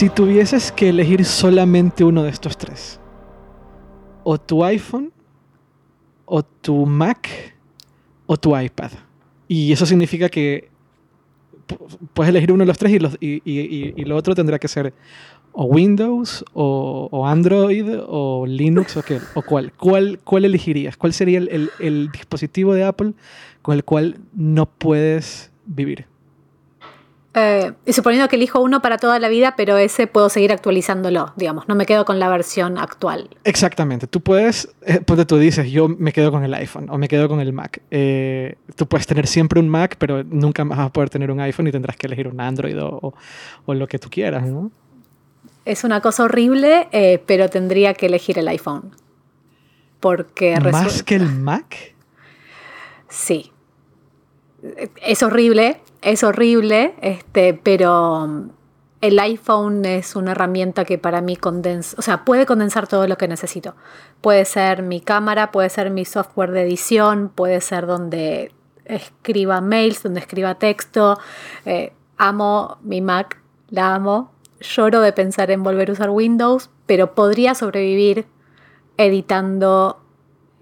Si tuvieses que elegir solamente uno de estos tres, o tu iPhone, o tu Mac, o tu iPad. Y eso significa que puedes elegir uno de los tres y, lo otro tendrá que ser o Windows, o, Android, o Linux, o, qué, o cuál. cuál. ¿Cuál elegirías? ¿Cuál sería el, el dispositivo de Apple con el cual no puedes vivir? Eh, y suponiendo que elijo uno para toda la vida, pero ese puedo seguir actualizándolo, digamos, no me quedo con la versión actual. Exactamente, tú puedes, eh, pues tú dices, yo me quedo con el iPhone o me quedo con el Mac. Eh, tú puedes tener siempre un Mac, pero nunca más vas a poder tener un iPhone y tendrás que elegir un Android o, o, lo que tú quieras, ¿no? Es una cosa horrible, pero tendría que elegir el iPhone. Porque ¿Más que el Mac? Sí. Es horrible, es horrible, este, pero um, el iPhone es una herramienta que para mí condensa, o sea, puede condensar todo lo que necesito. Puede ser mi cámara, puede ser mi software de edición, puede ser donde escriba mails, donde escriba texto. Eh, amo mi Mac, la amo. Lloro de pensar en volver a usar Windows, pero podría sobrevivir editando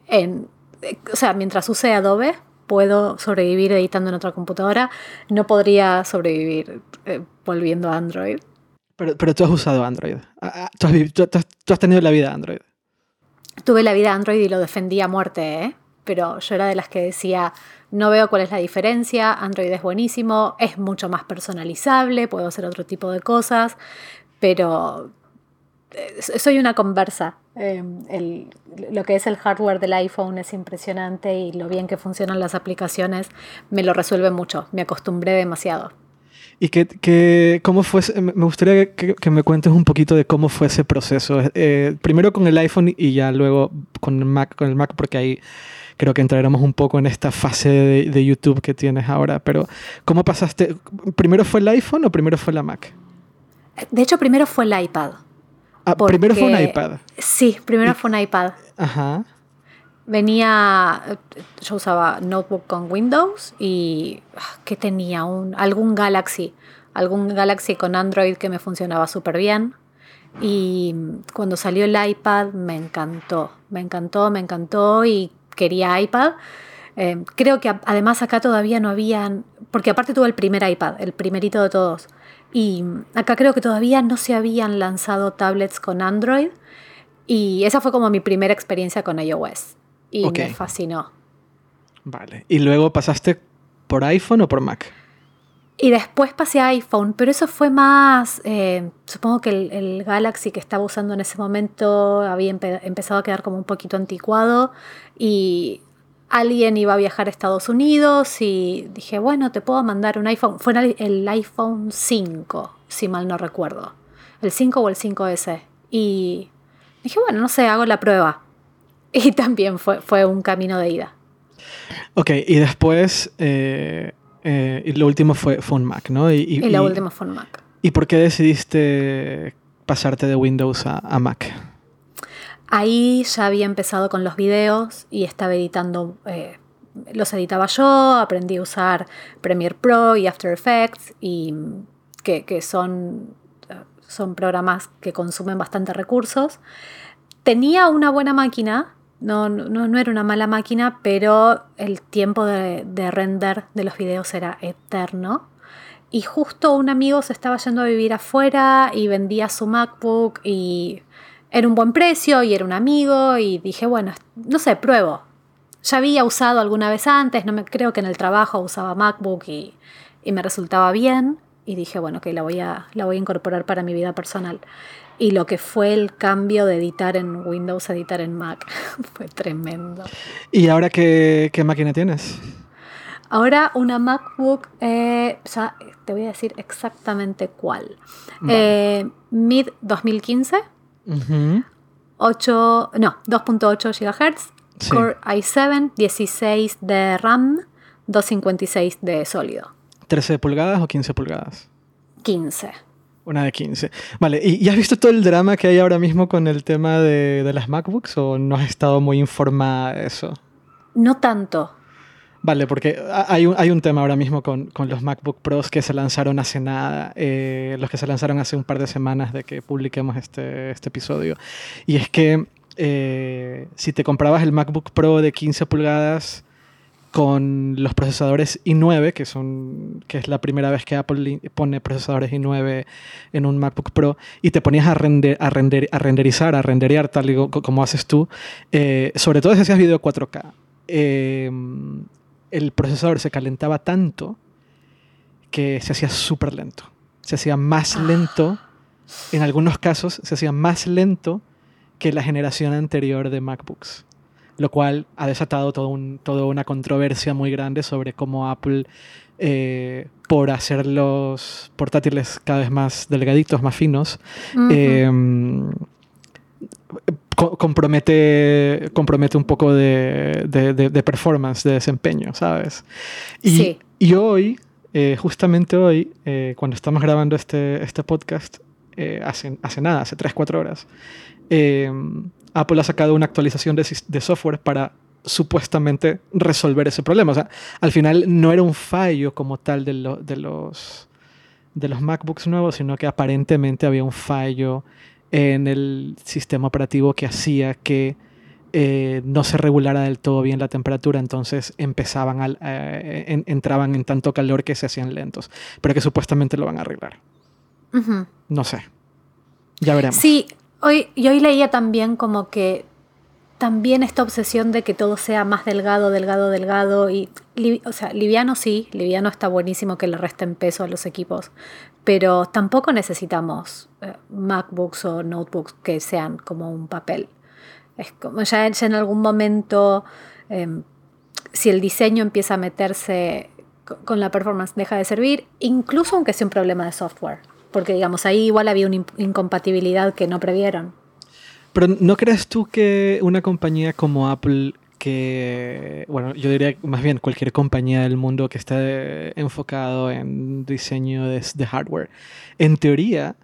en, o sea, mientras use Adobe, puedo sobrevivir editando en otra computadora, no podría sobrevivir eh, volviendo a Android. Pero, pero, tú has usado Android. Ah, ah, tú has, tú, has, tenido la vida Android. Tuve la vida Android y lo defendí a muerte, ¿eh? pero yo era de las que decía, no veo cuál es la diferencia, Android es buenísimo, es mucho más personalizable, puedo hacer otro tipo de cosas, pero soy una conversa. Em, lo que es el hardware del iPhone es impresionante y lo bien que funcionan las aplicaciones me lo resuelve mucho. Me acostumbré demasiado. ¿Y qué, cómo fue? Me gustaría que, me cuentes un poquito de cómo fue ese proceso. Eh, primero con el iPhone y ya luego con el Mac, con el Mac porque ahí creo que entraremos un poco en esta fase de, de YouTube que tienes ahora. Pero ¿cómo pasaste? ¿Primero fue el iPhone o primero fue la Mac? De hecho, primero fue el iPad. Ah, primero fue un iPad. Sí, primero fue un iPad. Ajá. Venía, yo usaba notebook con Windows y ah, ¿qué tenía? Un, algún Galaxy, algún Galaxy con Android que me funcionaba súper bien. Y cuando salió el iPad me encantó, me encantó, me encantó y quería iPad. Eh, creo que además acá todavía no habían, porque aparte tuve el primer iPad, el primerito de todos. Y acá creo que todavía no se habían lanzado tablets con Android. Y esa fue como mi primera experiencia con iOS. Y me fascinó. Vale. ¿Y luego pasaste por iPhone o por Mac? Y después pasé a iPhone, pero eso fue más, eh, supongo que el, Galaxy que estaba usando en ese momento había empezado a quedar como un poquito anticuado y alguien iba a viajar a Estados Unidos y dije, bueno, te puedo mandar un iPhone. Fue el iPhone 5, si mal no recuerdo. El 5 o el 5S. Y dije, bueno, no sé, hago la prueba. Y también fue, fue un camino de ida. Ok, y después, eh, eh, lo último fue, fue, un Mac, ¿no? Y, y, lo último fue un Mac. ¿Y por qué decidiste pasarte de Windows a Mac? Ahí ya había empezado con los videos y estaba editando, eh, los editaba yo, aprendí a usar Premiere Pro y After Effects, y que, son, son programas que consumen bastante recursos. Tenía una buena máquina, no, no, era una mala máquina, pero el tiempo de render de los videos era eterno. Y justo un amigo se estaba yendo a vivir afuera y vendía su MacBook y era un buen precio y era un amigo y dije, bueno, no sé, pruebo. Ya había usado alguna vez antes, no me creo que en el trabajo usaba MacBook y, me resultaba bien y dije, bueno, que la voy a la voy a incorporar para mi vida personal. Y lo que fue el cambio de editar en Windows a editar en Mac fue tremendo. ¿Y ahora qué, máquina tienes? Ahora una MacBook, eh, ya te voy a decir exactamente cuál. Eh, Mid 2015 8, no, 2.8 GHz, Core i7, 16 de RAM, 256 de sólido. ¿13 pulgadas o 15 pulgadas? 15. Una de 15. Vale, ¿y, has visto todo el drama que hay ahora mismo con el tema de, de las MacBooks o no has estado muy informada de eso? No tanto. Vale, porque hay un, hay un tema ahora mismo con, con los MacBook Pros que se lanzaron hace nada, eh, los que se lanzaron hace un par de semanas de que publiquemos este, este episodio. Y es que eh, si te comprabas el MacBook Pro de 15 pulgadas con los procesadores i9, que, son, que es la primera vez que Apple pone procesadores i9 en un MacBook Pro, y te ponías a, render, a, render, a renderizar, a renderear tal y como haces tú, eh, sobre todo si hacías video 4K, eh, el procesador se calentaba tanto que se hacía súper lento. Se hacía más ah. lento, en algunos casos se hacía más lento que la generación anterior de MacBooks lo cual ha desatado todo un, toda una controversia muy grande sobre cómo Apple, eh, por hacer los portátiles cada vez más delgaditos, más finos, compromete, compromete un poco de, de, performance, de desempeño, ¿sabes? Y, y hoy, eh, justamente hoy, eh, cuando estamos grabando este, este podcast, hace, hace nada, hace 3-4 horas, Apple ha sacado una actualización de, software para supuestamente resolver ese problema. O sea, al final no era un fallo como tal de, los, de los MacBooks nuevos, sino que aparentemente había un fallo en el sistema operativo que hacía que eh, no se regulara del todo bien la temperatura, entonces empezaban eh, entraban en tanto calor que se hacían lentos, pero que supuestamente lo van a arreglar. No sé. Ya veremos. Sí, Hoy, y hoy leía también como que también esta obsesión de que todo sea más delgado, delgado, delgado. Y, o sea, liviano sí, liviano está buenísimo que le resten peso a los equipos, pero tampoco necesitamos eh, MacBooks o notebooks que sean como un papel. Es como ya, en algún momento, em, si el diseño empieza a meterse con la performance, deja de servir, incluso aunque sea un problema de software. Porque, digamos, ahí igual había una incompatibilidad que no previeron. Pero ¿no crees tú que una compañía como Apple, que, bueno, yo diría más bien cualquier compañía del mundo que esté enfocado en diseño de, hardware, en teoría,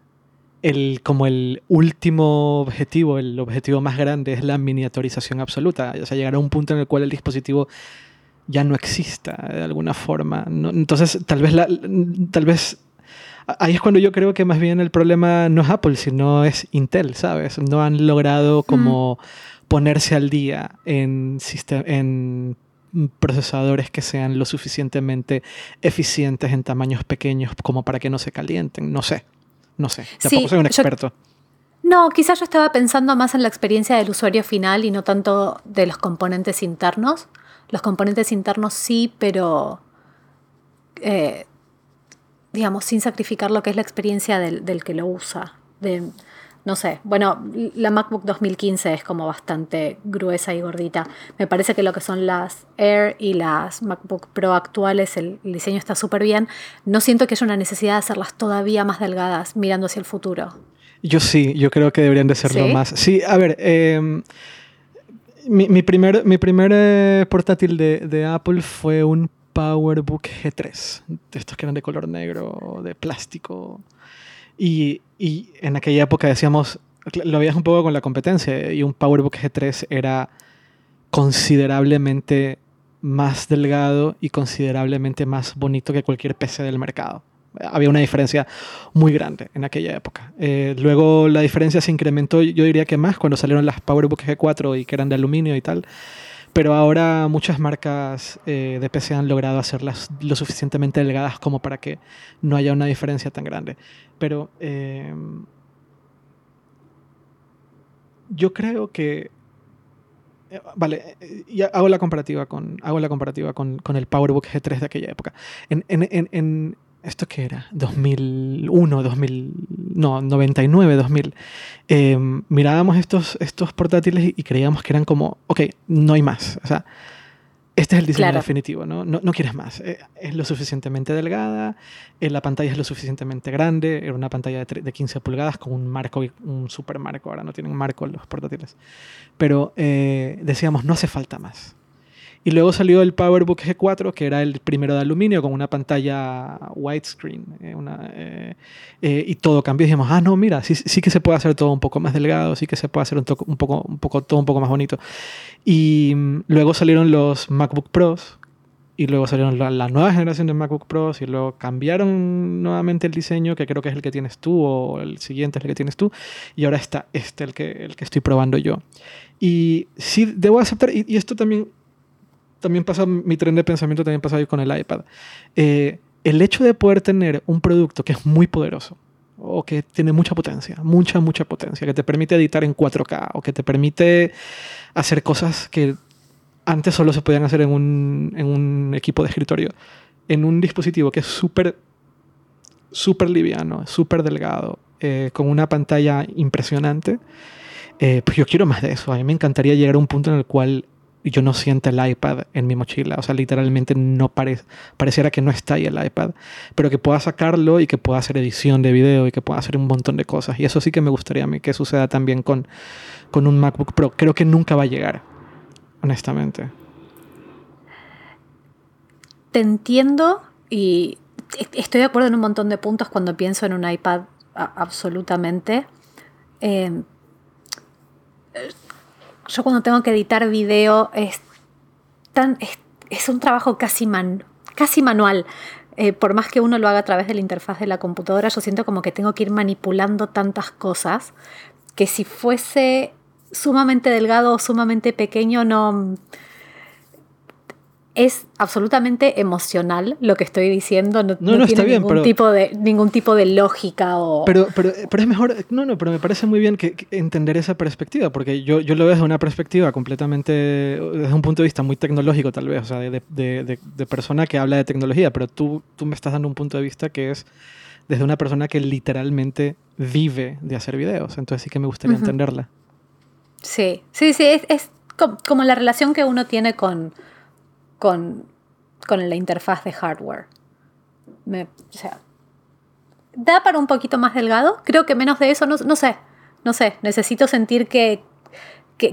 el, como el último objetivo, el objetivo más grande es la miniaturización absoluta. O sea, llegar a un punto en el cual el dispositivo ya no exista de alguna forma. Entonces, tal vez, la, tal vez ahí es cuando yo creo que más bien el problema no es Apple, sino es Intel, ¿sabes? No han logrado como ponerse al día en, en procesadores que sean lo suficientemente eficientes en tamaños pequeños como para que no se calienten. No sé, no sé. Tampoco soy un experto. no, quizás yo estaba pensando más en la experiencia del usuario final y no tanto de los componentes internos. Los componentes internos sí, pero eh, digamos, sin sacrificar lo que es la experiencia del, del que lo usa. De, no sé, bueno, la MacBook 2015 es como bastante gruesa y gordita. Me parece que lo que son las Air y las MacBook Pro actuales, el, diseño está súper bien. No siento que haya una necesidad de hacerlas todavía más delgadas mirando hacia el futuro. Yo sí, yo creo que deberían de serlo más. Sí, a ver, em, mi, mi, primer, mi primer eh, portátil de, de Apple fue un PowerBook G3, de estos que eran de color negro, de plástico. Y, y, en aquella época decíamos, lo veías un poco con la competencia, y un PowerBook G3 era considerablemente más delgado y considerablemente más bonito que cualquier PC del mercado. Había una diferencia muy grande en aquella época. Eh, luego la diferencia se incrementó, yo diría que más, cuando salieron las PowerBook G4 y que eran de aluminio y tal. Pero ahora muchas marcas eh, de PC han logrado hacerlas lo suficientemente delgadas como para que no haya una diferencia tan grande. Pero em, yo creo que eh, vale, ya hago la comparativa con, hago la comparativa con, con, el PowerBook G3 de aquella época. En, en, en, ¿Esto qué era? 2001, 2000, no, 99, 2000. Em, mirábamos estos, estos portátiles y creíamos que eran como, ok, no hay más. O sea, este es el diseño definitivo, ¿no? ¿no? quieres más. Eh, es lo suficientemente delgada, eh, la pantalla es lo suficientemente grande, era una pantalla de, 15 pulgadas con un marco, un super marco, ahora no tienen marco los portátiles. Pero eh, decíamos, no hace falta más. Y luego salió el PowerBook G4, que era el primero de aluminio con una pantalla widescreen. Eh, eh, eh, y todo cambió. Y dijimos, ah, no, mira, sí, sí, que se puede hacer todo un poco más delgado, sí que se puede hacer un, un, poco, un poco, todo un poco más bonito. Y mm, luego salieron los MacBook Pros, y luego salieron la, la, nueva generación de MacBook Pros y luego cambiaron nuevamente el diseño, que creo que es el que tienes tú o el siguiente es el que tienes tú, y ahora está este, el que, el que estoy probando yo. Y sí, debo aceptar, y, y esto también, también pasa, mi tren de pensamiento también pasa con el iPad. Eh, el hecho de poder tener un producto que es muy poderoso, o que tiene mucha potencia, mucha, mucha potencia, que te permite editar en 4K, o que te permite hacer cosas que antes solo se podían hacer en un, en un equipo de escritorio. En un dispositivo que es súper, súper liviano, súper delgado, eh, con una pantalla impresionante, eh, pues yo quiero más de eso. A mí me encantaría llegar a un punto en el cual yo no sienta el iPad en mi mochila. O sea, literalmente no pare pareciera que no está ahí el iPad, pero que pueda sacarlo y que pueda hacer edición de video y que pueda hacer un montón de cosas. Y eso sí que me gustaría a mí que suceda también con, con un MacBook Pro. Creo que nunca va a llegar honestamente. Te entiendo y estoy de acuerdo en un montón de puntos cuando pienso en un iPad absolutamente. Eh, yo cuando tengo que editar video es, tan, es, un trabajo casi, man, casi manual. Eh, por más que uno lo haga a través de la interfaz de la computadora, yo siento como que tengo que ir manipulando tantas cosas que si fuese sumamente delgado o sumamente pequeño no... Es absolutamente emocional lo que estoy diciendo, no, no, tiene ningún, tipo de, ningún tipo de lógica o... Pero, pero, pero, es mejor, no, no, pero me parece muy bien que, entender esa perspectiva, porque yo, yo lo veo desde una perspectiva completamente, desde un punto de vista muy tecnológico tal vez, o sea, de, de, de, persona que habla de tecnología, pero tú, tú me estás dando un punto de vista que es desde una persona que literalmente vive de hacer videos, entonces sí que me gustaría entenderla. Sí, sí, sí, es, como, la relación que uno tiene con, con, la interfaz de hardware. o sea, da para un poquito más delgado. Creo que menos de eso, no, no sé. No sé, necesito sentir que,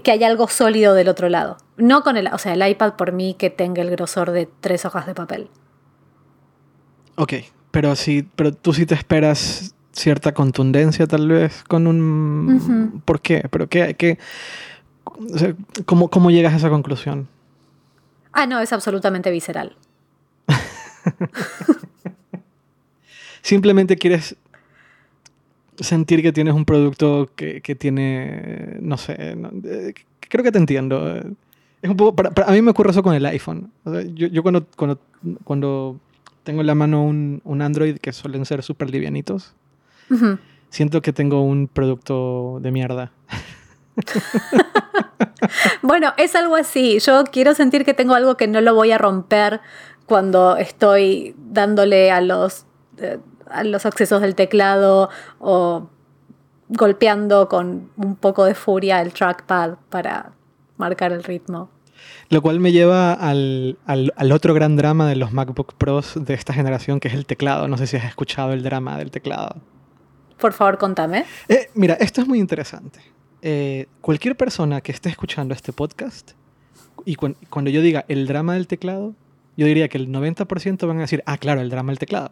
hay algo sólido del otro lado. No con el, o sea, el iPad por mí que tenga el grosor de tres hojas de papel. Ok, pero sí, pero tú sí te esperas cierta contundencia tal vez con un... ¿Por qué? ¿Pero qué? qué ¿cómo, ¿Cómo llegas a esa conclusión? Ah, no, es absolutamente visceral. Simplemente quieres sentir que tienes un producto que, que tiene, no sé, eh, creo que te entiendo. Es un poco, para, a mí me ocurre eso con el iPhone. yo, yo cuando, cuando, cuando, tengo en la mano un, un Android que suelen ser súper livianitos, Siento que tengo un producto de mierda. bueno, es algo así. Yo quiero sentir que tengo algo que no lo voy a romper cuando estoy dándole a los, eh, a los accesos del teclado o golpeando con un poco de furia el trackpad para marcar el ritmo. Lo cual me lleva al, al, al, otro gran drama de los MacBook Pros de esta generación, que es el teclado. No sé si has escuchado el drama del teclado. Por favor, contame. Eh, mira, esto es muy interesante. Eh, cualquier persona que esté escuchando este podcast, y cuando yo diga el drama del teclado, yo diría que el 90% van a decir, ah, claro, el drama del teclado.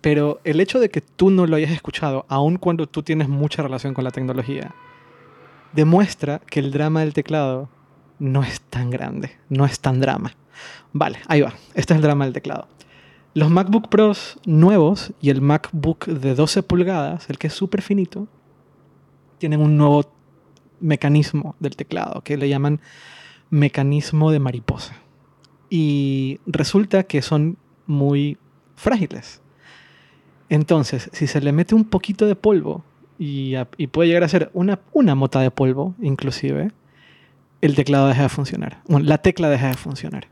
Pero el hecho de que tú no lo hayas escuchado, aun cuando tú tienes mucha relación con la tecnología, demuestra que el drama del teclado no es tan grande, no es tan drama. Vale, ahí va. Este es el drama del teclado. Los MacBook Pros nuevos y el MacBook de 12 pulgadas, el que es súper finito, tienen un nuevo mecanismo del teclado que le llaman mecanismo de mariposa. Y resulta que son muy frágiles. Entonces, si se le mete un poquito de polvo y, puede llegar a ser una, una mota de polvo, inclusive, el teclado deja de funcionar. la tecla deja de funcionar.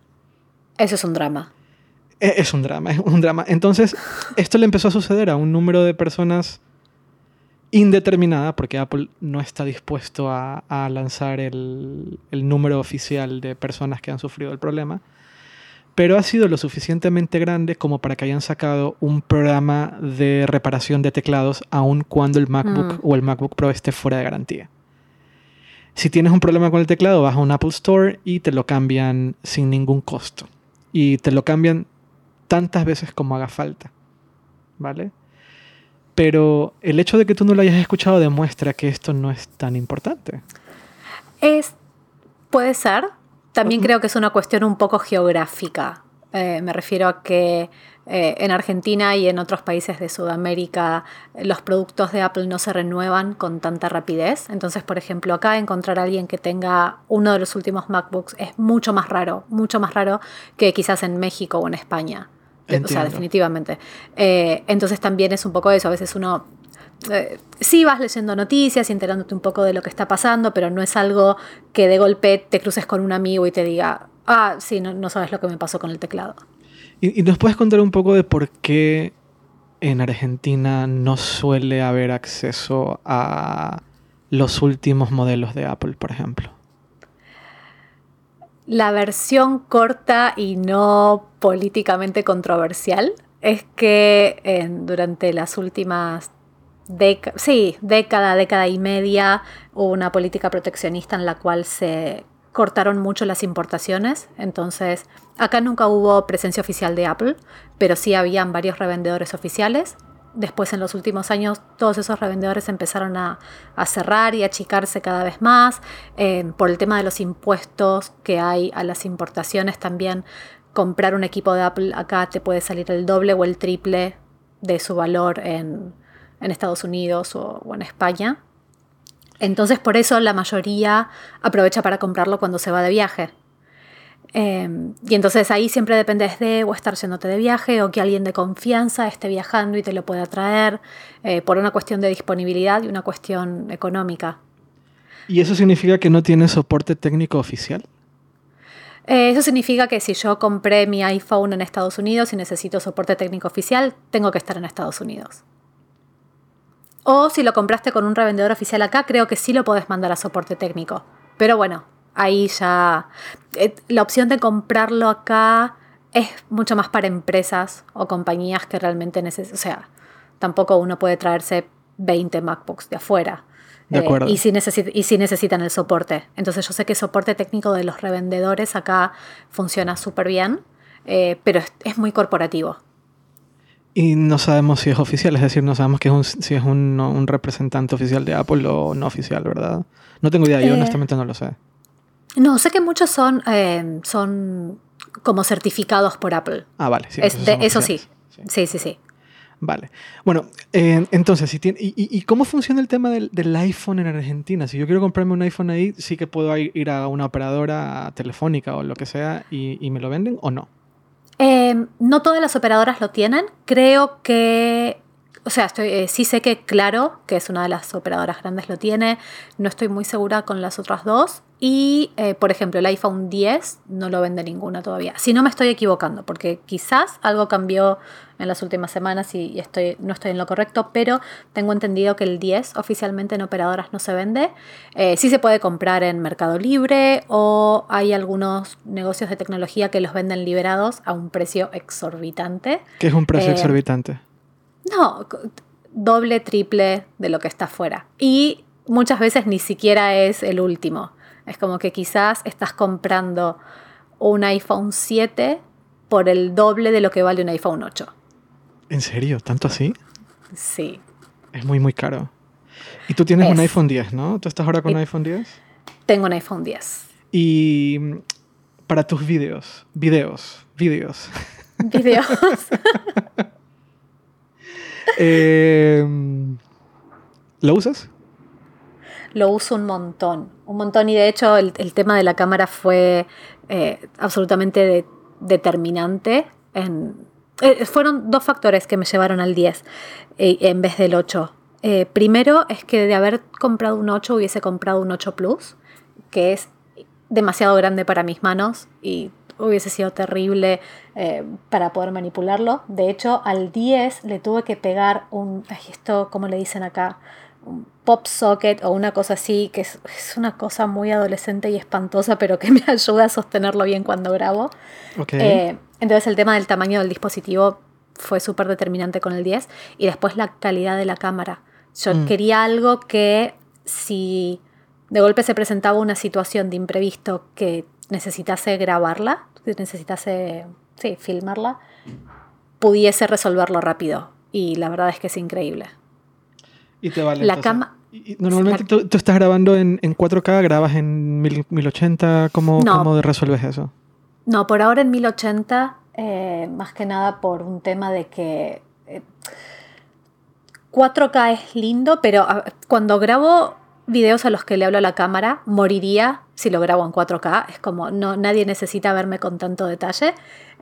Eso es un drama. E-, es un drama, es un drama. Entonces, esto le empezó a suceder a un número de personas indeterminada, porque Apple no está dispuesto a, lanzar el, número oficial de personas que han sufrido el problema, pero ha sido lo suficientemente grande como para que hayan sacado un programa de reparación de teclados aun cuando el MacBook mm. o el MacBook Pro esté fuera de garantía. Si tienes un problema con el teclado, vas a un Apple Store y te lo cambian sin ningún costo. Y te lo cambian tantas veces como haga falta. ¿Vale? Pero el hecho de que tú no lo hayas escuchado demuestra que esto no es tan importante. Es. Puede ser. También creo que es una cuestión un poco geográfica. Eh, me refiero a que eh, en Argentina y en otros países de Sudamérica los productos de Apple no se renuevan con tanta rapidez. Entonces, por ejemplo, acá encontrar a alguien que tenga uno de los últimos MacBooks es mucho más raro, mucho más raro que quizás en México o en España. O sea, definitivamente. Eh, entonces también es un poco eso. A veces uno eh, sí vas leyendo noticias y enterándote un poco de lo que está pasando, pero no es algo que de golpe te cruces con un amigo y te diga, ah, sí, no, sabes lo que me pasó con el teclado. ¿Y, nos puedes contar un poco de por qué en Argentina no suele haber acceso a los últimos modelos de Apple, por ejemplo? La versión corta y no políticamente controversial es que durante las últimas sí, década, década y media hubo una política proteccionista en la cual se cortaron mucho las importaciones. Entonces, acá nunca hubo presencia oficial de Apple, pero sí habían varios revendedores oficiales. Después, en los últimos años, todos esos revendedores empezaron a, cerrar y achicarse cada vez más. Eh, por el tema de los impuestos que hay a las importaciones, también comprar un equipo de Apple acá te puede salir el doble o el triple de su valor en, Estados Unidos o, en España. Entonces por eso la mayoría aprovecha para comprarlo cuando se va de viaje. Em, y entonces ahí siempre dependes de o estar yéndote de viaje o que alguien de confianza esté viajando y te lo pueda traer eh, por una cuestión de disponibilidad y una cuestión económica. ¿Y eso significa que no tiene soporte técnico oficial? Eh, eso significa que si yo compré mi iPhone en Estados Unidos y necesito soporte técnico oficial, tengo que estar en Estados Unidos. O si lo compraste con un revendedor oficial acá, creo que sí lo podés mandar a soporte técnico. Pero bueno, ahí ya... Eh, la opción de comprarlo acá es mucho más para empresas o compañías que realmente necesitan... O sea, tampoco uno puede traerse 20 MacBooks de afuera. De acuerdo. Eh, y, si y si necesitan el soporte. Entonces yo sé que el soporte técnico de los revendedores acá funciona súper bien, eh, pero es muy corporativo. Y no sabemos si es oficial, es decir, no sabemos que es si es un, representante oficial de Apple o no oficial, ¿verdad? No tengo idea, yo eh, honestamente no lo sé. No, sé que muchos son, son como certificados por Apple. Ah, vale, sí. eso sí. sí. sí, sí, Vale. Bueno, eh, entonces, si tiene, y, cómo funciona el tema del, iPhone en Argentina? Si yo quiero comprarme un iPhone ahí, ¿sí que puedo ir a una operadora telefónica o lo que sea y, y me lo venden o no? Em, no todas las operadoras lo tienen. Creo que, o sea, estoy, eh, sí sé que Claro, que es una de las operadoras grandes, lo tiene. No estoy muy segura con las otras dos. Y, eh, por ejemplo, el iPhone 10 no lo vende ninguna todavía. Si no me estoy equivocando, porque quizás algo cambió en las últimas semanas y estoy, no estoy en lo correcto, pero tengo entendido que el 10 oficialmente en operadoras no se vende. Eh, sí se puede comprar en Mercado Libre o hay algunos negocios de tecnología que los venden liberados a un precio exorbitante. ¿Qué es un precio eh, exorbitante? No, doble, triple de lo que está afuera. Y muchas veces ni siquiera es el último. Es como que quizás estás comprando un iPhone 7 por el doble de lo que vale un iPhone 8. ¿En serio? ¿Tanto así? Sí. Es muy, muy caro. Y tú tienes un iPhone 10, ¿no? ¿Tú estás ahora con un iPhone 10? Tengo un iPhone 10. Y mm, para tus videos, videos, videos. Videos. Em, ¿Lo usas? Lo uso un montón, un montón y de hecho el, tema de la cámara fue eh, absolutamente determinante. Eh, fueron dos factores que me llevaron al 10 eh, en vez del 8. primero es que de haber comprado un 8 hubiese comprado un 8 Plus, que es demasiado grande para mis manos y hubiese sido terrible para poder manipularlo. De hecho, al 10 le tuve que pegar un, esto, como le dicen acá? Un pop socket o una cosa así, que es, una cosa muy adolescente y espantosa, pero que me ayuda a sostenerlo bien cuando grabo. Eh, entonces el tema del tamaño del dispositivo fue súper determinante con el 10 y después la calidad de la cámara. Yo mm. quería algo que si de golpe se presentaba una situación de imprevisto que necesitase grabarla, que necesitase, sí, filmarla, pudiese resolverlo rápido. Y la verdad es que es increíble. Y te vale. La cama Y normalmente tú, tú, estás grabando en, en 4K, grabas en 1080, ¿cómo, No. ¿cómo resuelves eso? No, por ahora en 1080, eh, más que nada por un tema de que eh, 4K es lindo, pero cuando grabo videos a los que le hablo a la cámara, moriría si lo grabo en 4K. Es como, no, nadie necesita verme con tanto detalle.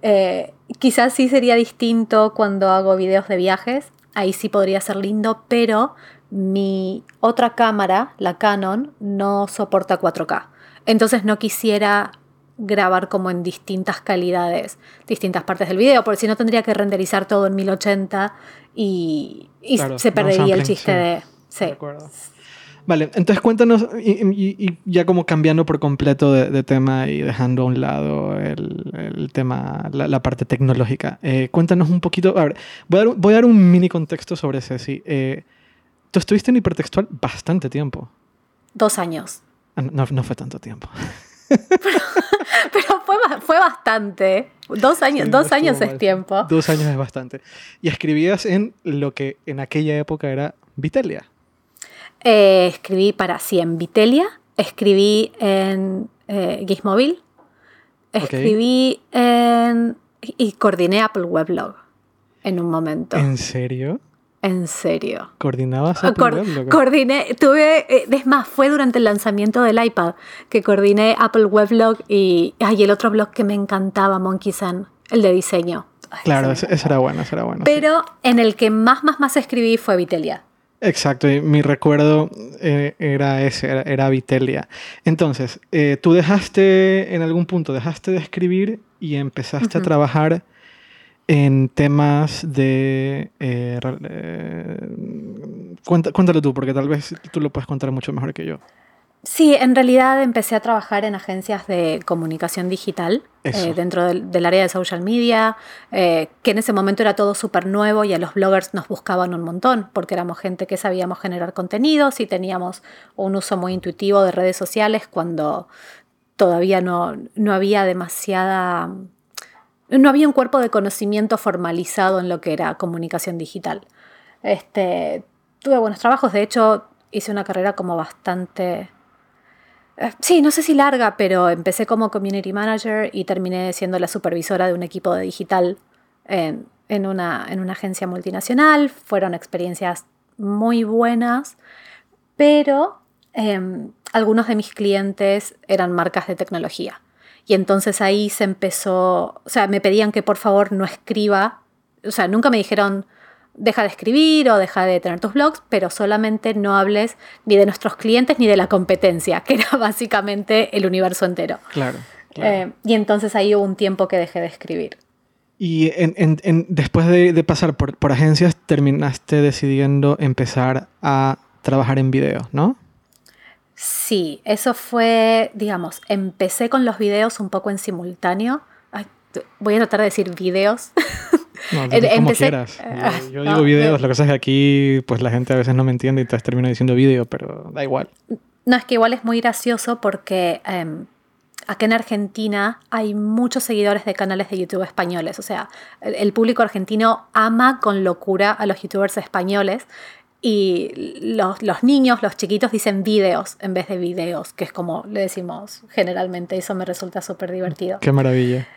Eh, quizás sí sería distinto cuando hago videos de viajes, ahí sí podría ser lindo, pero mi otra cámara, la Canon, no soporta 4K. Entonces no quisiera grabar como en distintas calidades, distintas partes del video, porque si no tendría que renderizar todo en 1080 y, y Claro, se perdería el chiste sí. de... Sí. De acuerdo. Vale, entonces cuéntanos, y, y- y ya como cambiando por completo de, de tema y dejando a un lado el, el tema, la, la parte tecnológica, eh, cuéntanos un poquito, a ver, voy a dar, voy a dar un mini contexto sobre Ceci. Eh, tú estuviste en hipertextual bastante tiempo. Dos años. Ah, No, no fue tanto tiempo. Pero fue, ba- fue bastante. Dos años, Sí, dos años es tiempo. Dos años es bastante. Y escribías en lo que en aquella época era Vitelia. Eh, escribí para, sí, en Vitelia, escribí en eh, Gizmobil, escribí en... y coordiné Apple Weblog en un momento. ¿En serio? En serio. ¿Coordinabas Apple Cor- Weblog? coordiné, tuve, eh, es más, fue durante el lanzamiento del iPad que coordiné Apple Weblog y, ay, el otro blog que me encantaba, Monkey Sun, el de diseño. Ay, Claro, se ese, ese era bueno, ese era bueno. sí. Pero en el que más, más, más escribí fue Vitelia. Exacto, y mi recuerdo eh, era ese, era, era Vitelia. Entonces, eh, tú dejaste, en algún punto, dejaste de escribir y empezaste a trabajar en temas de... eh, eh, cuéntalo tú, porque tal vez tú lo puedes contar mucho mejor que yo. Sí, en realidad empecé a trabajar en agencias de comunicación digital eh, dentro del, del área de social media, eh, que en ese momento era todo súper nuevo y a los bloggers nos buscaban un montón, porque éramos gente que sabíamos generar contenidos y teníamos un uso muy intuitivo de redes sociales cuando todavía no, no había demasiada... No había un cuerpo de conocimiento formalizado en lo que era comunicación digital. Este, tuve buenos trabajos, de hecho hice una carrera como bastante... eh, Sí, no sé si larga, pero empecé como community manager y terminé siendo la supervisora de un equipo de digital en, en una, en una agencia multinacional. Fueron experiencias muy buenas, pero em, algunos de mis clientes eran marcas de tecnología. Y entonces ahí se empezó, o sea, me pedían que por favor no escriba, o sea, nunca me dijeron deja de escribir o deja de tener tus blogs, pero solamente no hables ni de nuestros clientes ni de la competencia, que era básicamente el universo entero. Claro. claro. Eh, y entonces ahí hubo un tiempo que dejé de escribir. Y en- en- en- después de, de pasar por, por agencias, terminaste decidiendo empezar a trabajar en video, ¿no? Sí, eso fue, digamos, empecé con los videos un poco en simultáneo. Ay, voy a tratar de decir videos. No, Eh, como empecé- quieras. Ah, Yo, yo no, digo videos, lo que pasa es que aquí pues la gente a veces no me entiende y entonces termino diciendo video, pero da igual. No, es que igual es muy gracioso porque em, acá en Argentina hay muchos seguidores de canales de YouTube españoles. O sea, el, el público argentino ama con locura a los youtubers españoles. Y los, los niños, los chiquitos dicen videos en vez de videos, que es como le decimos generalmente. Eso me resulta súper divertido. Qué maravilla.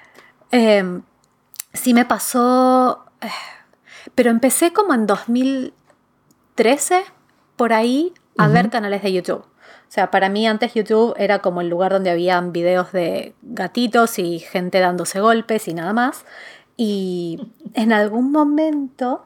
Eh, sí me pasó, eh, pero empecé como en 2013, por ahí, a ver canales de YouTube. O sea, para mí antes YouTube era como el lugar donde habían videos de gatitos y gente dándose golpes y nada más. Y en algún momento,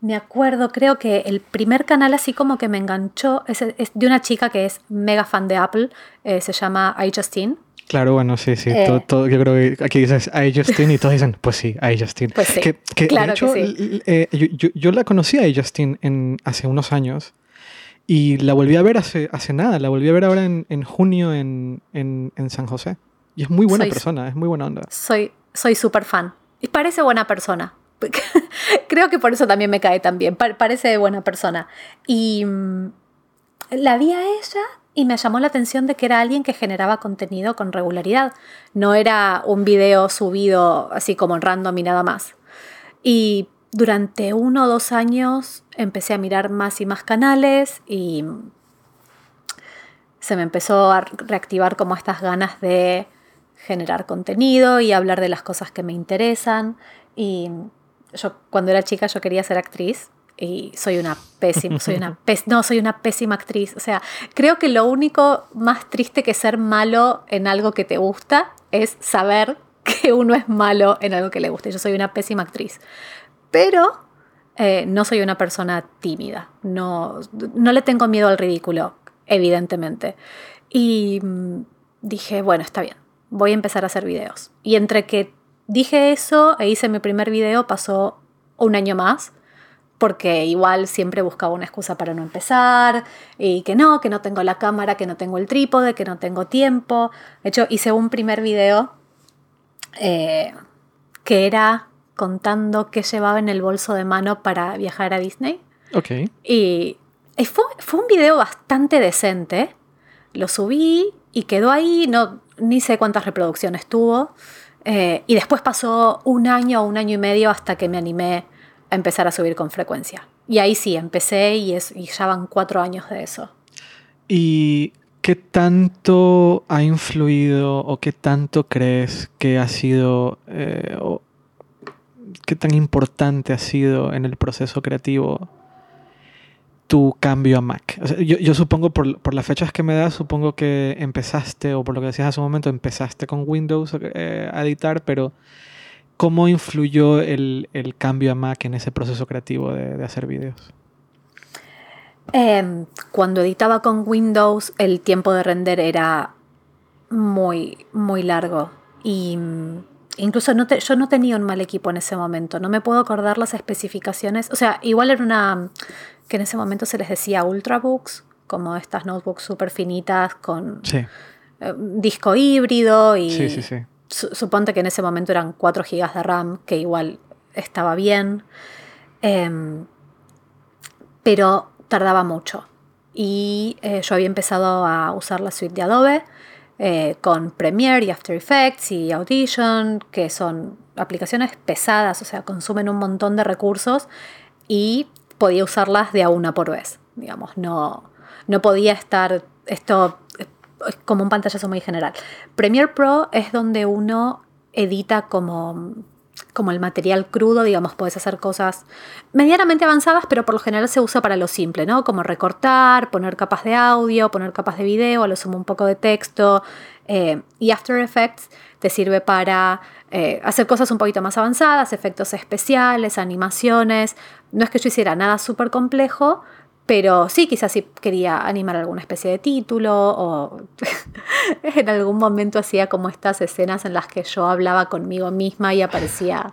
me acuerdo, creo que el primer canal así como que me enganchó es, es de una chica que es mega fan de Apple, eh, se llama iJustine. Claro, bueno, sí, sí. Eh. todo- todo- yo creo que aquí dices I Justin y todos dicen, pues sí, I Justin. Pues sí, Que, que, de claro que hecho, sí. l- l- eh, yo, yo- yo la conocí a Justin en, hace unos años y la volví a ver hace, hace nada. La volví a ver ahora en, en junio en, en, en San José. Y es muy buena Soy- persona, es muy buena onda. soy soy súper fan. Y parece buena persona. Creo que por eso también me cae tan bien. Pa- parece buena persona. Y mm, la vi a ella y me llamó la atención de que era alguien que generaba contenido con regularidad. No era un video subido así como en random y nada más. Y durante uno o dos años empecé a mirar más y más canales y se me empezó a reactivar como estas ganas de generar contenido y hablar de las cosas que me interesan. Y yo cuando era chica yo quería ser actriz y soy una pésima, soy una no, soy una pésima actriz. O sea, creo que lo único más triste que ser malo en algo que te gusta es saber que uno es malo en algo que le gusta. Yo soy una pésima actriz. Pero eh, no soy una persona tímida. No, no le tengo miedo al ridículo, evidentemente. Y mm, dije, bueno, está bien, voy a empezar a hacer videos. Y entre que dije eso e hice mi primer video pasó un año más porque igual siempre buscaba una excusa para no empezar y que no, que no tengo la cámara, que no tengo el trípode, que no tengo tiempo. De hecho, hice un primer video eh, que era contando qué llevaba en el bolso de mano para viajar a Disney. Ok. Y, fue, fue, un video bastante decente. Lo subí y quedó ahí, no, ni sé cuántas reproducciones tuvo. Eh, y después pasó un año o un año y medio hasta que me animé empezar a subir con frecuencia. Y ahí sí, empecé y, es, ya van cuatro años de eso. ¿Y qué tanto ha influido o qué tanto crees que ha sido, eh, o qué tan importante ha sido en el proceso creativo tu cambio a Mac? yo, supongo, por, por, las fechas que me das, supongo que empezaste, o por lo que decías hace un momento, empezaste con Windows eh, a editar, pero ¿Cómo influyó el, cambio a Mac en ese proceso creativo de, hacer videos? Em, cuando editaba con Windows, el tiempo de render era muy, muy largo. Y mm, incluso no yo no tenía un mal equipo en ese momento. No me puedo acordar las especificaciones. O sea, igual era una que en ese momento se les decía Ultrabooks, como estas notebooks súper finitas con eh, disco híbrido y sí, sí, sí suponte que en ese momento eran 4 GB de RAM, que igual estaba bien, em, pero tardaba mucho. Y eh, yo había empezado a usar la suite de Adobe eh, con Premiere y After Effects y Audition, que son aplicaciones pesadas, o sea, consumen un montón de recursos y podía usarlas de a una por vez, digamos, no, no podía estar esto como un pantallazo muy general. Premiere Pro es donde uno edita como, como el material crudo, digamos, puedes hacer cosas medianamente avanzadas, pero por lo general se usa para lo simple, ¿no? Como recortar, poner capas de audio, poner capas de video, a lo sumo un poco de texto. Eh, y After Effects te sirve para eh, hacer cosas un poquito más avanzadas, efectos especiales, animaciones. No es que yo hiciera nada súper complejo, pero sí, quizás sí quería animar alguna especie de título o en algún momento hacía como estas escenas en las que yo hablaba conmigo misma y aparecía...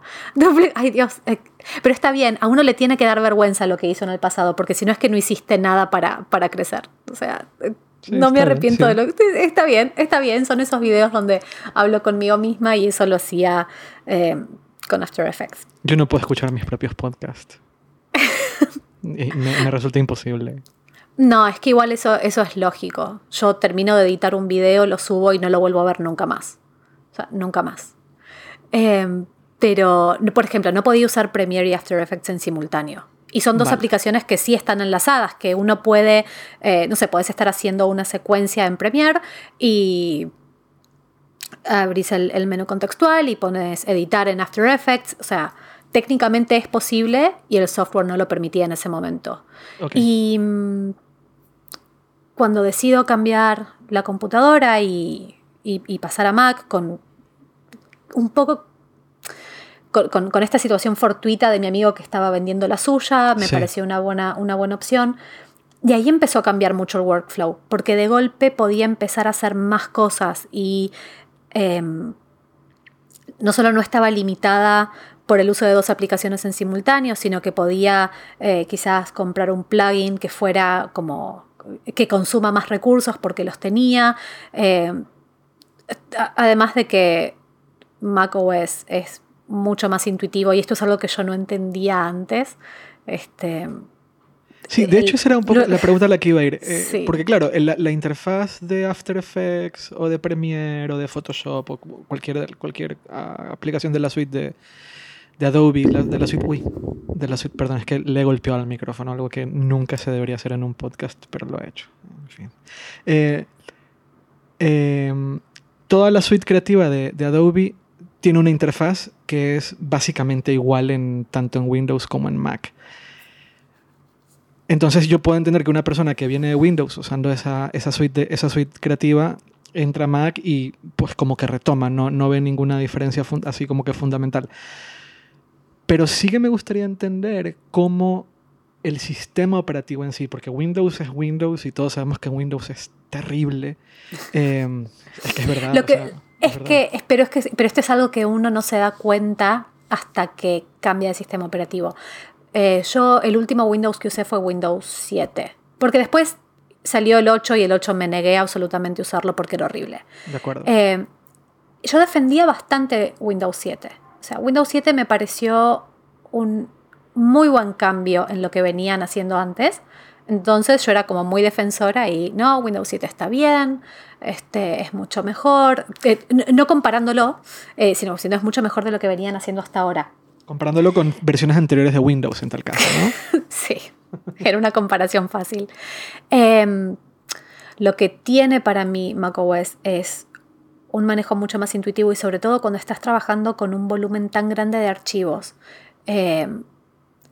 Ay Dios, eh, pero está bien, a uno le tiene que dar vergüenza lo que hizo en el pasado, porque si no es que no hiciste nada para, para crecer. O sea, eh, no me arrepiento de lo que... Está bien, está bien, son esos videos donde hablo conmigo misma y eso lo hacía eh, con After Effects. Yo no puedo escuchar mis propios podcasts me, resulta imposible. No, es que igual eso, eso es lógico. Yo termino de editar un video, lo subo y no lo vuelvo a ver nunca más. O sea, nunca más. Em, pero, por ejemplo, no podía usar Premiere y After Effects en simultáneo. Y son dos aplicaciones que sí están enlazadas, que uno puede, eh, no sé, puedes estar haciendo una secuencia en Premiere y abrís el, el menú contextual y pones editar en After Effects. O sea, técnicamente es posible y el software no lo permitía en ese momento. Y mm, cuando decido cambiar la computadora y, pasar a Mac con un poco con, esta situación fortuita de mi amigo que estaba vendiendo la suya, me pareció una buena, una buena opción. Y ahí empezó a cambiar mucho el workflow, porque de golpe podía empezar a hacer más cosas y em, no solo no estaba limitada por el uso de dos aplicaciones en simultáneo, sino que podía eh, quizás comprar un plugin que fuera como que consuma más recursos porque los tenía. Eh, además de que macOS es mucho más intuitivo y esto es algo que yo no entendía antes. Este, Sí, de hecho esa era un poco la pregunta a la que iba a ir. Eh, porque claro, la, interfaz de After Effects o de Premiere o de Photoshop o cualquier, cualquier ah, aplicación de la suite de, de Adobe, de la suite, uy, de la suite, perdón, es que le golpeó al micrófono, algo que nunca se debería hacer en un podcast, pero lo he hecho. En fin. Eh, em, toda la suite creativa de, de, Adobe tiene una interfaz que es básicamente igual en tanto en Windows como en Mac. Entonces yo puedo entender que una persona que viene de Windows usando esa, esa, suite, esa suite creativa entra a Mac y pues como que retoma, no, no ve ninguna diferencia así como que fundamental. Pero sí que me gustaría entender cómo el sistema operativo en sí, porque Windows es Windows y todos sabemos que Windows es terrible. Em, es que es verdad. Lo que, es, que, pero es que, pero esto es algo que uno no se da cuenta hasta que cambia de sistema operativo. Eh, yo el último Windows que usé fue Windows 7, porque después salió el 8 y el 8 me negué absolutamente a usarlo porque era horrible. De acuerdo. Eh, yo defendía bastante Windows 7. O sea, Windows 7 me pareció un muy buen cambio en lo que venían haciendo antes. Entonces yo era como muy defensora y no, Windows 7 está bien, este, es mucho mejor, eh, no comparándolo, eh, sino sino es mucho mejor de lo que venían haciendo hasta ahora. Comparándolo con versiones anteriores de Windows en tal caso, ¿no? sí, era una comparación fácil. Em, lo que tiene para mí macOS es un manejo mucho más intuitivo y sobre todo cuando estás trabajando con un volumen tan grande de archivos. Em,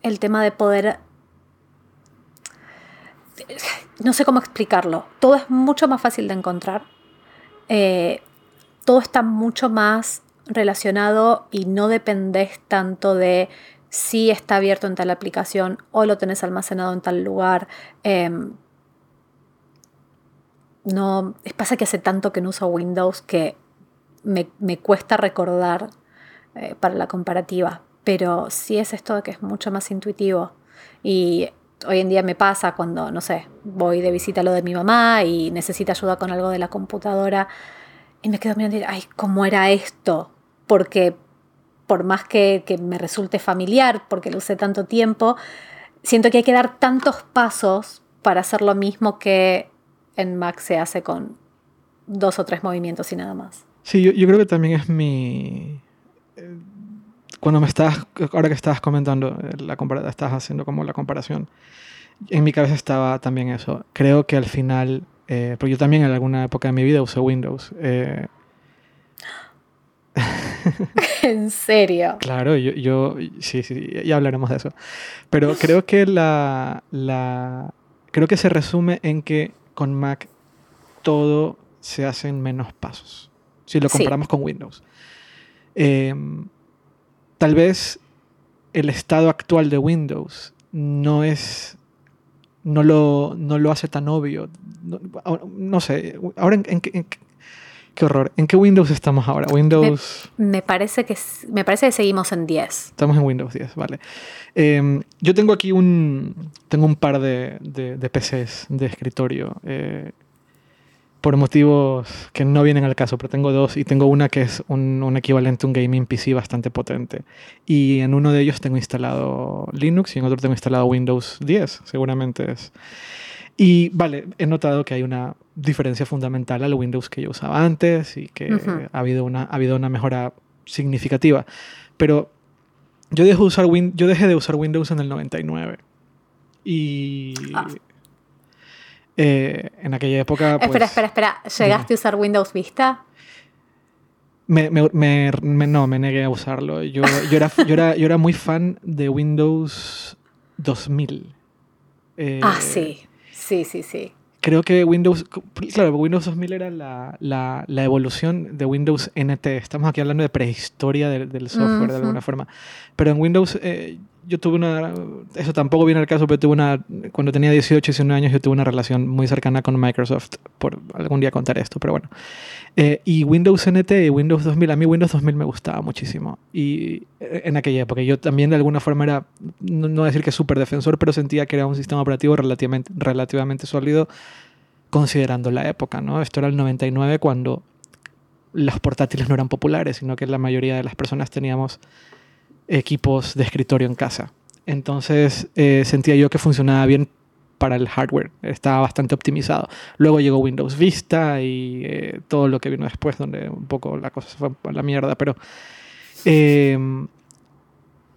el tema de poder... No sé cómo explicarlo. Todo es mucho más fácil de encontrar. Eh, todo está mucho más relacionado y no dependes tanto de si está abierto en tal aplicación o lo tenés almacenado en tal lugar. Em, no, pasa que hace tanto que no uso Windows que me, cuesta recordar eh, para la comparativa, pero sí es esto de que es mucho más intuitivo y hoy en día me pasa cuando, no sé, voy de visita a lo de mi mamá y necesita ayuda con algo de la computadora y me quedo mirando y digo, ay, ¿cómo era esto? Porque por más que, que me resulte familiar, porque lo usé tanto tiempo, siento que hay que dar tantos pasos para hacer lo mismo que en Mac se hace con dos o tres movimientos y nada más. Sí, yo, yo creo que también es mi... Eh, cuando me estás, ahora que estabas comentando, eh, la estás haciendo como la comparación, en mi cabeza estaba también eso. Creo que al final, eh, porque yo también en alguna época de mi vida usé Windows. Eh, ¿En serio? Claro, yo, yo, sí, sí, ya hablaremos de eso. Pero creo que la, la, creo que se resume en que con Mac todo se hace en menos pasos, si lo comparamos con Windows. Em, tal vez el estado actual de Windows no es no lo, no lo hace tan obvio. No, sé, ahora en, qué horror. ¿En qué Windows estamos ahora? Windows. Me, parece, que, me parece que seguimos en 10. Estamos en Windows 10, vale. Em, yo tengo aquí un. Tengo un par de, de, PCs de escritorio. Eh, por motivos que no vienen al caso, pero tengo dos y tengo una que es un, equivalente a un gaming PC bastante potente. Y en uno de ellos tengo instalado Linux y en otro tengo instalado Windows 10, seguramente es. Y vale, he notado que hay una diferencia fundamental al Windows que yo usaba antes y que ha, habido una, ha habido una mejora significativa. Pero yo dejé, usar Win yo dejé de usar Windows en el 99. Y... Ah. Eh, en aquella época. espera, pues, espera, espera. ¿Llegaste a usar Windows Vista? Me, me, no, me negué a usarlo. Yo, yo, era, yo, era, yo era muy fan de Windows 2000. Eh, ah, sí. Sí, sí, sí. Creo que Windows, claro, Windows 2000 era la, la, la, evolución de Windows NT. Estamos aquí hablando de prehistoria del, software de alguna forma. Pero en Windows eh, yo tuve una, eso tampoco viene al caso, pero tuve una, cuando tenía 18, 19 años, yo tuve una relación muy cercana con Microsoft, por algún día contar esto, pero bueno. Eh, y Windows NT y Windows 2000, a mí Windows 2000 me gustaba muchísimo. Y eh, en aquella época, yo también de alguna forma era, no, no decir que súper defensor, pero sentía que era un sistema operativo relativamente, relativamente sólido, considerando la época, ¿no? Esto era el 99 cuando los portátiles no eran populares, sino que la mayoría de las personas teníamos equipos de escritorio en casa. Entonces eh, sentía yo que funcionaba bien para el hardware, estaba bastante optimizado. Luego llegó Windows Vista y eh, todo lo que vino después, donde un poco la cosa se fue a la mierda, pero em,